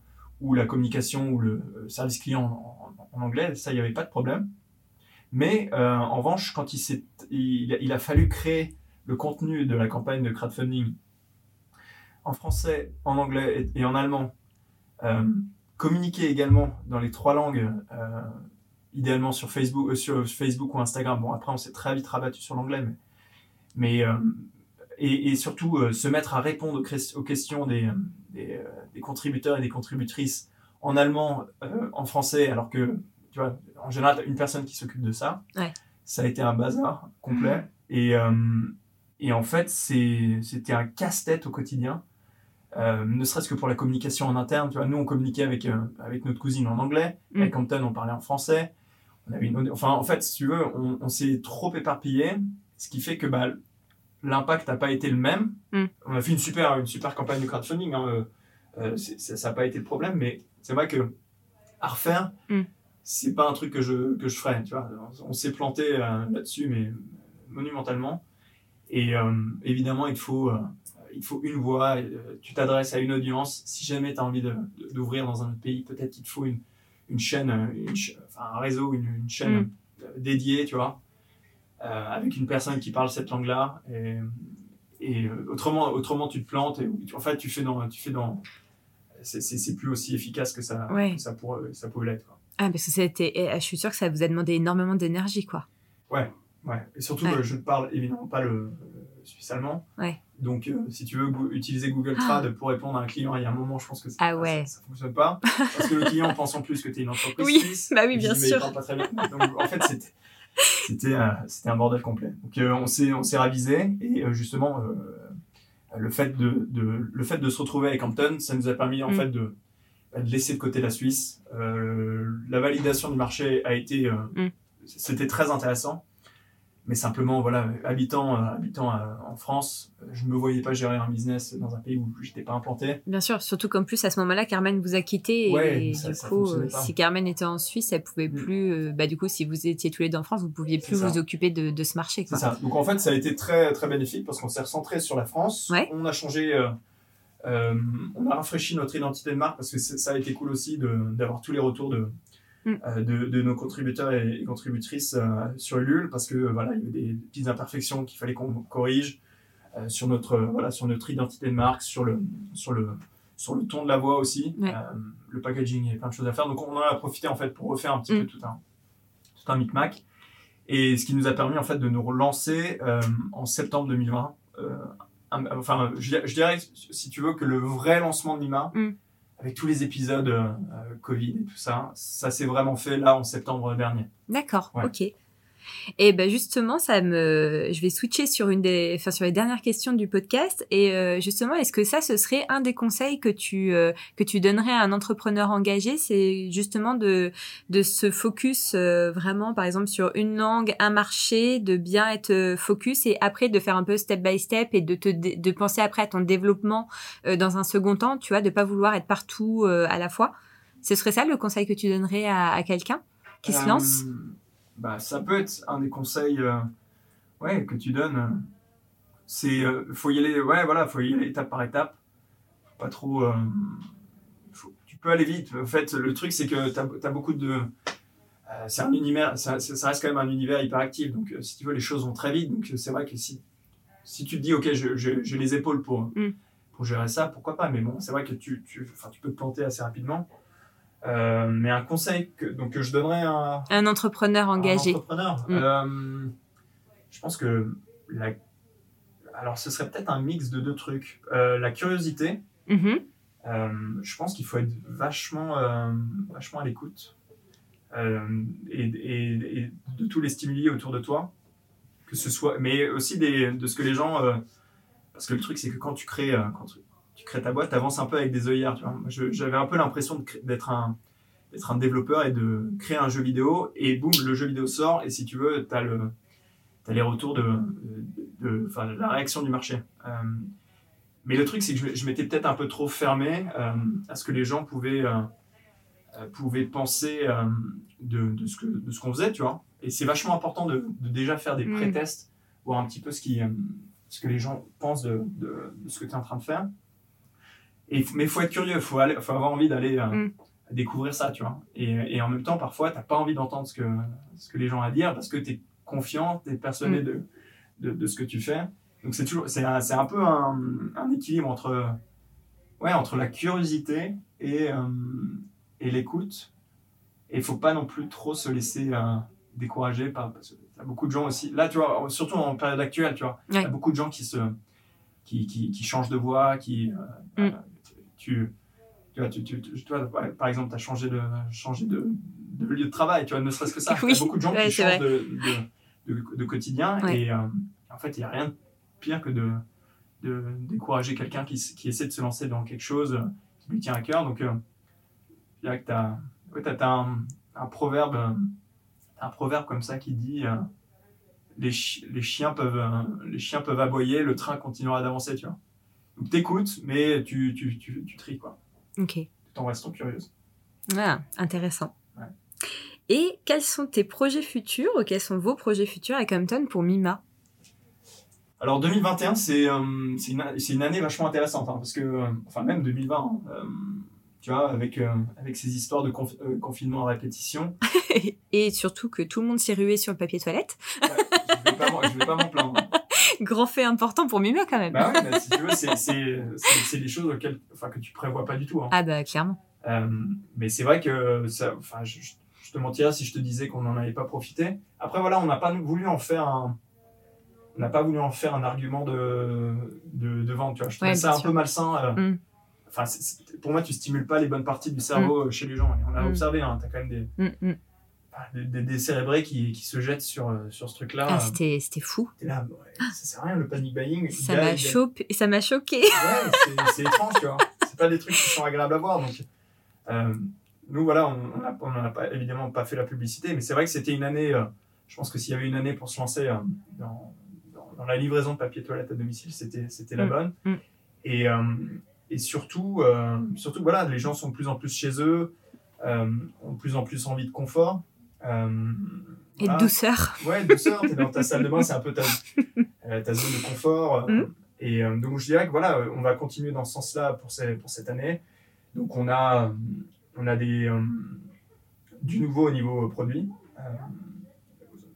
ou la communication ou le euh, service client en, anglais. Ça, il n'y avait pas de problème. Mais euh, en revanche, quand il a fallu créer le contenu de la campagne de crowdfunding en français, en anglais et, et en allemand, euh, communiquer également dans les trois langues, euh, idéalement sur Facebook, euh, sur Facebook ou Instagram. Bon, après, on s'est très vite rabattu sur l'anglais, mais, mais et, et surtout se mettre à répondre aux, questions des, des, des contributeurs et des contributrices en allemand, en français, alors que tu vois, en général, t'as une personne qui s'occupe de ça. Ouais. Ça a été un bazar complet. Et, euh, et en fait, c'était un casse-tête au quotidien. Euh, ne serait-ce que pour la communication en interne. Tu vois, nous, on communiquait avec, euh, avec notre cousine en anglais. Mm. Avec Hampton, on parlait en français. On avait une, enfin, en fait, si tu veux, on, on s'est trop éparpillé, ce qui fait que bah, l'impact n'a pas été le même. Mm. On a fait une super, une super campagne de crowdfunding. Hein, euh, ça n'a pas été le problème, mais c'est vrai que à refaire, Mm. c'est pas un truc que je, que je ferais. Tu vois, on s'est planté là-dessus, mais monumentalement. Et euh, évidemment, il faut, euh, il faut une voix. euh, tu t'adresses à une audience. Si jamais tu as envie d'ouvrir dans un autre pays, peut-être qu'il te faut une, une chaîne, une cha- enfin, un réseau, une, une chaîne Mm. dédiée, tu vois, avec une personne qui parle cette langue-là. Et, et autrement, autrement, tu te plantes. Et, en fait, tu fais dans, tu fais dans. C'est- plus aussi efficace que ça, Ouais. que ça, pourrait, ça pouvait l'être. Ah, parce que c'était, euh, je suis sûre que ça vous a demandé énormément d'énergie, quoi. Ouais. Et surtout, Ouais. euh, je ne parle évidemment pas le, le suisse-allemand. Ouais. Donc, euh, si tu veux go- utiliser Google Trad pour répondre à un client, il y a un moment, je pense que ça Ah ouais. ça, fonctionne pas. Parce que le client pense en plus que tu es une entreprise Oui, suisse. bah oui, bien dis, mais il sûr. pas très bien. Donc, en fait, c'était. C'était euh, un bordel complet. Donc euh, on s'est ravisé et euh, justement euh, le fait de, de le fait de se retrouver avec Hampton, ça nous a permis en Mm. fait de, de laisser de côté la Suisse. Euh, la validation du marché a été euh, Mm. c'était très intéressant. Mais simplement, voilà, habitant, euh, habitant euh, en France, euh, je ne me voyais pas gérer un business dans un pays où je n'étais pas implanté. Bien sûr, surtout qu'en plus à ce moment-là, Carmen vous a quitté et, Ouais, ça- du ça coup, si Carmen était en Suisse, elle pouvait Mm. plus. euh, bah du coup, si vous étiez tous les deux en France, vous pouviez plus vous occuper de, de ce marché. C'est ça. Donc en fait, ça a été très très bénéfique parce qu'on s'est recentré sur la France. Ouais. On a changé, on a rafraîchi notre identité de marque parce que ça a été cool aussi d'avoir tous les retours de, Mm. euh, de, de nos contributeurs et, et contributrices euh, sur Ulule parce que euh, voilà, il y avait des petites imperfections qu'il fallait qu'on corrige sur notre voilà sur notre identité de marque, sur le sur le sur le ton de la voix aussi, Ouais. Le packaging, il y avait plein de choses à faire. Donc on en a profité en fait pour refaire un petit Mm. peu tout un tout un micmac. Et ce qui nous a permis en fait de nous relancer en septembre 2020. Euh, un- enfin, je, dirais- si tu veux, que le vrai lancement de Mima, Mm. Avec tous les épisodes euh, euh, Covid et tout ça, ça s'est vraiment fait là en septembre dernier. D'accord, Ouais. ok. Et ben justement, ça me, je vais switcher sur une des, enfin sur les dernières questions du podcast. Et euh, justement, est-ce que ça, ce serait un des conseils que tu euh, que tu donnerais à un entrepreneur engagé, c'est justement de de se focus euh, vraiment, par exemple, sur une langue, un marché, de bien être focus et après de faire un peu step by step et de te de penser après à ton développement dans un second temps, tu vois, de pas vouloir être partout à la fois. Ce serait ça le conseil que tu donnerais à, à quelqu'un qui se lance? Bah, Ça peut être un des conseils euh, ouais, que tu donnes. C'est euh, faut y aller, ouais, voilà, faut y aller étape par étape. Pas trop. euh, faut- tu peux aller vite. En fait, le truc, c'est que tu as, beaucoup de. c'est un univers, ça, reste quand même un univers hyper actif. Donc, si tu veux, les choses vont très vite. Donc, c'est vrai que si, si tu te dis, OK, j'ai les épaules pour, Mm. pour gérer ça, pourquoi pas? Mais bon, c'est vrai que tu, tu, tu peux te planter assez rapidement. Euh, mais un conseil que, donc, que je donnerais à un, entrepreneur engagé. un entrepreneur, Mm. euh, je pense que la... alors ce serait peut-être un mix de deux trucs. Euh, la curiosité, Mhm. euh, je pense qu'il faut être vachement, vachement à l'écoute et, et- et de tous les stimuli autour de toi, que ce soit, mais aussi des, de ce que les gens, parce que le truc c'est que quand tu crées, quand tu, crées ta boîte, tu avances un peu avec des œillères. Tu vois. J'avais un peu l'impression d'être un d'être un développeur et de créer un jeu vidéo et boum le jeu vidéo sort et si tu veux tu as le les retours de, de, la réaction du marché. Euh, mais le truc, c'est que je, je m'étais peut-être un peu trop fermé euh, à ce que les gens pouvaient, euh, pouvaient penser de, de ce que- de ce qu'on faisait, tu vois. Et c'est vachement important de, déjà faire des Mm. pré-tests, voir un petit peu ce, qui, ce que les gens pensent de, de, de ce que tu es en train de faire. Et, mais il faut être curieux, il faut, aller- faut avoir envie d'aller euh, Mm. découvrir ça, tu vois. Et, et en même temps, parfois, tu n'as pas envie d'entendre ce que, ce que les gens ont à dire parce que tu es confiant, tu es persuadé Mm. de, de, de ce que tu fais. Donc c'est toujours, c'est un, un peu un, un équilibre entre, ouais, entre la curiosité et, euh, et l'écoute. Et il faut pas non plus trop se laisser euh, décourager par, parce que t'as beaucoup de gens aussi. Là, tu vois, surtout en période actuelle, tu vois, il y Ouais. a beaucoup de gens qui se, qui, qui, qui changent de voix, qui, euh, Mm. Tu, tu vois, tu, tu, tu- vois, par exemple, tu as changé de, changé de, de lieu de travail, tu vois, ne serait-ce que ça. Oui, Il y a beaucoup de gens ouais, qui changent de, de, quotidien Ouais. et euh, en fait, il n'y a rien de pire que de, de décourager quelqu'un qui, qui essaie de se lancer dans quelque chose qui lui tient à cœur. Donc, euh, je dirais que tu as, ouais, t'as un, un proverbe, un proverbe comme ça qui dit euh, les, chi- les, chiens peuvent, euh, les chiens peuvent aboyer, le train continuera d'avancer, tu vois. Donc, t'écoutes, mais tu, tu, tu, tu tries, quoi, Ok. tout en restant curieuse. Ah, intéressant. Ouais. Et quels sont tes projets futurs ou quels sont vos projets futurs avec Hampton pour Mima? Alors 2021, c'est euh, une, année vachement intéressante, hein, parce que, euh, enfin même 2020, hein, euh, tu vois, avec, euh, avec ces histoires de conf- confinement à répétition, Et surtout que tout le monde s'est rué sur le papier toilette. ouais, je je vais pas m'en plaindre. Grand fait important pour Mima quand même. Bah ouais, bah, si tu veux, c'est- des choses auxquelles, enfin, que tu prévois pas du tout. hein. Ah bah clairement. Euh, mais c'est vrai que ça, enfin, je- je- te mentirais si je te disais qu'on n'en avait pas profité. Après, voilà, on n'a pas voulu en faire un. On n'a pas voulu en faire un argument de, de, de vente. Tu vois. Je trouvais ça un sûr. peu malsain. euh, Mm. Enfin, pour moi, tu stimules pas les bonnes parties du cerveau euh, chez les gens. Et on a Mm. observé, hein, tu as quand même des, Mm, mm. Des, des- cérébrés qui, qui se jettent sur, euh, sur ce truc-là. Ah, c'était c'était fou. T'es là, ouais, ça sert à rien le panic buying. Ça m'a. Ça choqué. Ouais, c'est- étrange, tu vois. C'est pas des trucs qui sont agréables à voir. Donc, euh, nous, voilà, on n'a on en a pas, évidemment pas fait la publicité, mais c'est vrai que c'était une année. euh, je pense que s'il y avait une année pour se lancer euh, dans, dans, dans la livraison de papier toilette à domicile, c'était c'était la Mm, bonne. mm. Et, et surtout, surtout, voilà, les gens sont de plus en plus chez eux, ont de plus en plus envie de confort. Euh, Et de voilà. douceur. Ouais, douceur, t'es dans ta salle de bain, c'est un peu ta, euh, ta zone de confort. Mm. Et euh, donc je dirais que voilà, on va continuer dans ce sens-là pour, ces- pour cette année. Donc on a, on a des, du nouveau au niveau produit. Euh,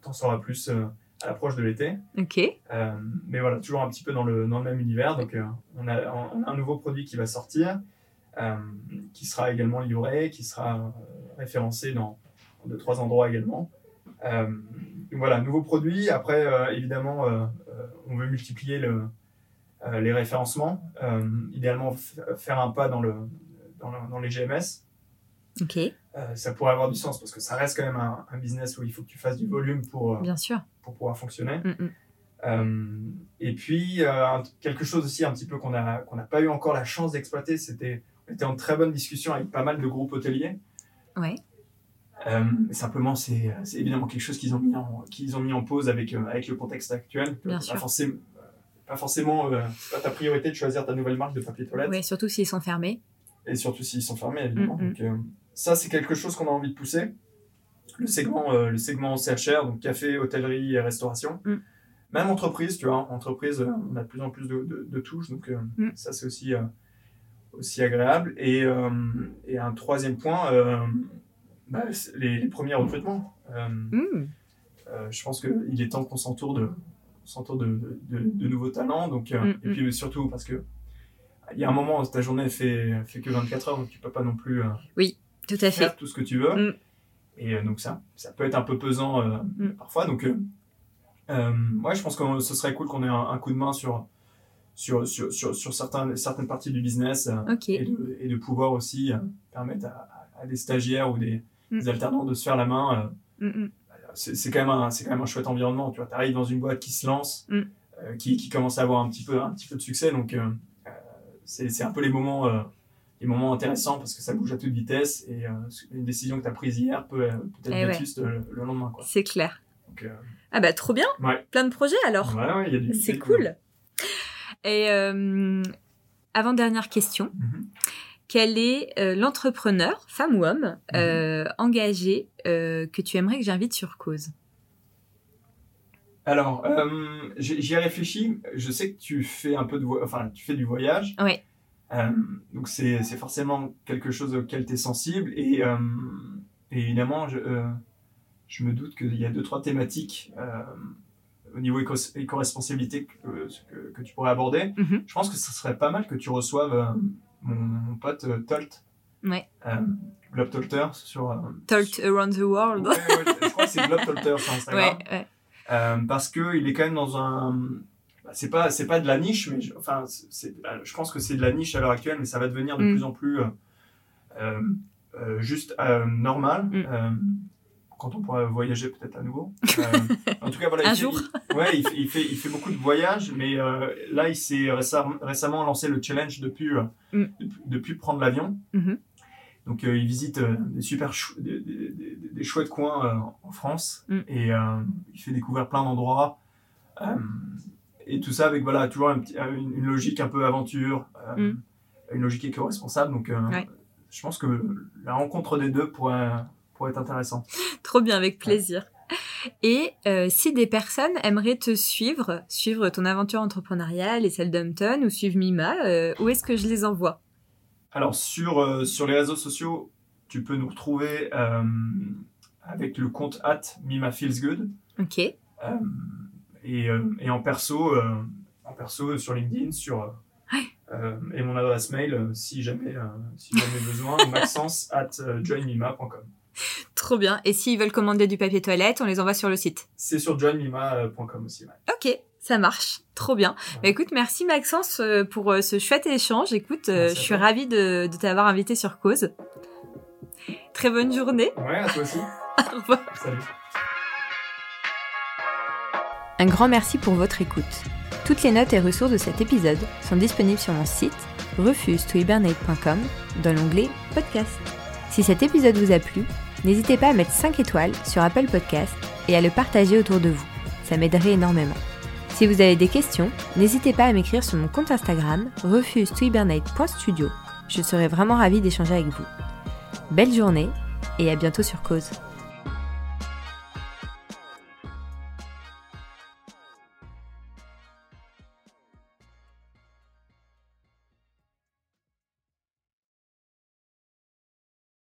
T'en sauras plus euh, à l'approche de l'été. Ok. Euh, mais voilà, toujours un petit peu dans le, dans le même univers. Donc, on, a, a un nouveau produit qui va sortir, qui sera également livré, qui sera référencé dans deux, trois endroits également. Euh, voilà, nouveau produit. Après, euh, évidemment, euh, on veut multiplier le, les référencements. Idéalement, faire un pas dans, le, dans, le- dans les GMS. Ok. Ça pourrait avoir du sens parce que ça reste quand même un, un business où il faut que tu fasses du volume pour, Bien sûr. pour pouvoir fonctionner. Mm, mm. Et puis, quelque chose aussi un petit peu qu'on n'a qu'on n'a pas eu encore la chance d'exploiter, c'était on était en très bonne discussion avec pas mal de groupes hôteliers. Ouais. Euh, simplement, c'est évidemment quelque chose qu'ils ont, mis en- qu'ils ont mis en pause avec, euh, avec le contexte actuel. Bien pas, sûr. Forcément, pas forcément, euh, pas ta priorité de choisir ta nouvelle marque de papier toilette. Ouais, surtout s'ils sont fermés. Et surtout s'ils sont fermés, évidemment. Mm, mm. Donc, euh, ça, c'est quelque chose qu'on a envie de pousser. Le segment, euh, le segment CHR, donc café, hôtellerie et restauration. Mm. Même entreprise, tu vois, entreprise, euh, on a de plus en plus de, de- de touches, donc euh, Mm. ça, c'est aussi, euh, aussi agréable. Et, euh, et un troisième point, euh, bah, les, les premiers recrutements. Euh, Mm. euh, je pense qu'il est temps qu'on s'entoure de, s'entoure de, de, nouveaux talents. Donc, euh, Mm, et puis surtout parce que il y a un moment ta journée fait, fait que 24 heures, donc tu peux pas non plus euh, Tout à fait. faire tout ce que tu veux. Mm. Et euh, donc ça, ça peut être un peu pesant Mm. parfois. Donc, ouais, je pense que ce serait cool qu'on ait un, un coup de main sur, sur, sur, sur, sur certains, certaines parties du business et, de, et de pouvoir aussi permettre à des stagiaires ou des, Mm. des alternants de se faire la main. euh, Mm, mm. c'est quand même un c'est quand même un chouette environnement tu vois arrives dans une boîte qui se lance Mm. euh, qui, qui commence à avoir un petit peu un petit peu de succès donc euh, c'est c'est un peu les moments euh, les moments intéressants parce que ça bouge à toute vitesse et euh, une décision que tu as prise hier peut peut être Eh ouais. vétuste le, le lendemain C'est clair. donc euh, Ah bah trop bien. ouais Plein de projets alors. ouais ouais C'est cool. Et euh, avant dernière question. Mhm. Quel est euh, l'entrepreneur, femme ou homme, euh, engagé euh, que tu aimerais que j'invite sur cause alors euh, j'y ai réfléchi je sais que tu fais un peu de vo- enfin tu fais du voyage. Euh, donc c'est c'est forcément quelque chose auquel tu es sensible et, euh, et évidemment je, euh, je me doute qu'il y a deux trois thématiques euh, au niveau éco- éco-responsabilité que, que, que tu pourrais aborder. Mhm. Je pense que ce serait pas mal que tu reçoives euh, mon, mon pote euh, Tolt, Ouais. euh, Globtolter sur... euh, Tolt Around the World. Ouais, ouais, je crois que c'est Globtolter sur Instagram. Ouais, parce que il est quand même dans un bah, c'est pas c'est pas de la niche mais je, enfin c'est- c'est je pense que c'est de la niche à l'heure actuelle mais ça va devenir de Mm. plus en plus euh, euh, euh, juste euh, normal Mm. Quand on pourra voyager peut-être à nouveau Euh, en tout cas voilà Un il fait- jour. il- ouais il fait, il fait il fait beaucoup de voyages mais euh, là il s'est récem- récemment lancé le challenge depuis euh, Mm. depuis, depuis prendre l'avion Mhm. donc euh, il visite des super chou- des, des- chouettes coins en France Mm. et il fait découvrir plein d'endroits et tout ça avec voilà toujours un une, une logique un peu aventure, Mm. une logique éco-responsable. Donc Ouais. je pense que la rencontre des deux pourrait, pourrait être intéressante. Trop bien, avec plaisir. Et euh, si des personnes aimeraient te suivre, suivre ton aventure entrepreneuriale et celle d'Umpton ou suivre Mima, euh, où est-ce que je les envoie? Alors sur, euh, sur les réseaux sociaux, tu peux nous retrouver avec le compte at Mima Feels Good. Ok, et, et en perso, en perso sur LinkedIn, sur et mon adresse mail si jamais si jamais besoin, maxence at joinmima.com. Trop bien. Et s'ils veulent commander du papier toilette, on les envoie sur le site. C'est sur johnmima.com aussi. Ouais. Ok, ça marche. Trop bien. Bah, écoute, merci Maxence euh, pour euh, ce chouette échange. Écoute, euh, je suis ravie de, de t'avoir invité sur Cause. Très bonne journée. Ouais, à toi aussi. Au revoir. Salut. Un grand merci pour votre écoute. Toutes les notes et ressources de cet épisode sont disponibles sur mon site refuse-to-hibernate.com dans l'onglet podcast. Si cet épisode vous a plu, n'hésitez pas à mettre 5 étoiles sur Apple Podcast et à le partager autour de vous. Ça m'aiderait énormément. Si vous avez des questions, n'hésitez pas à m'écrire sur mon compte Instagram refuse-to-hibernate.studio. Je serai vraiment ravie d'échanger avec vous. Belle journée et à bientôt sur Cause.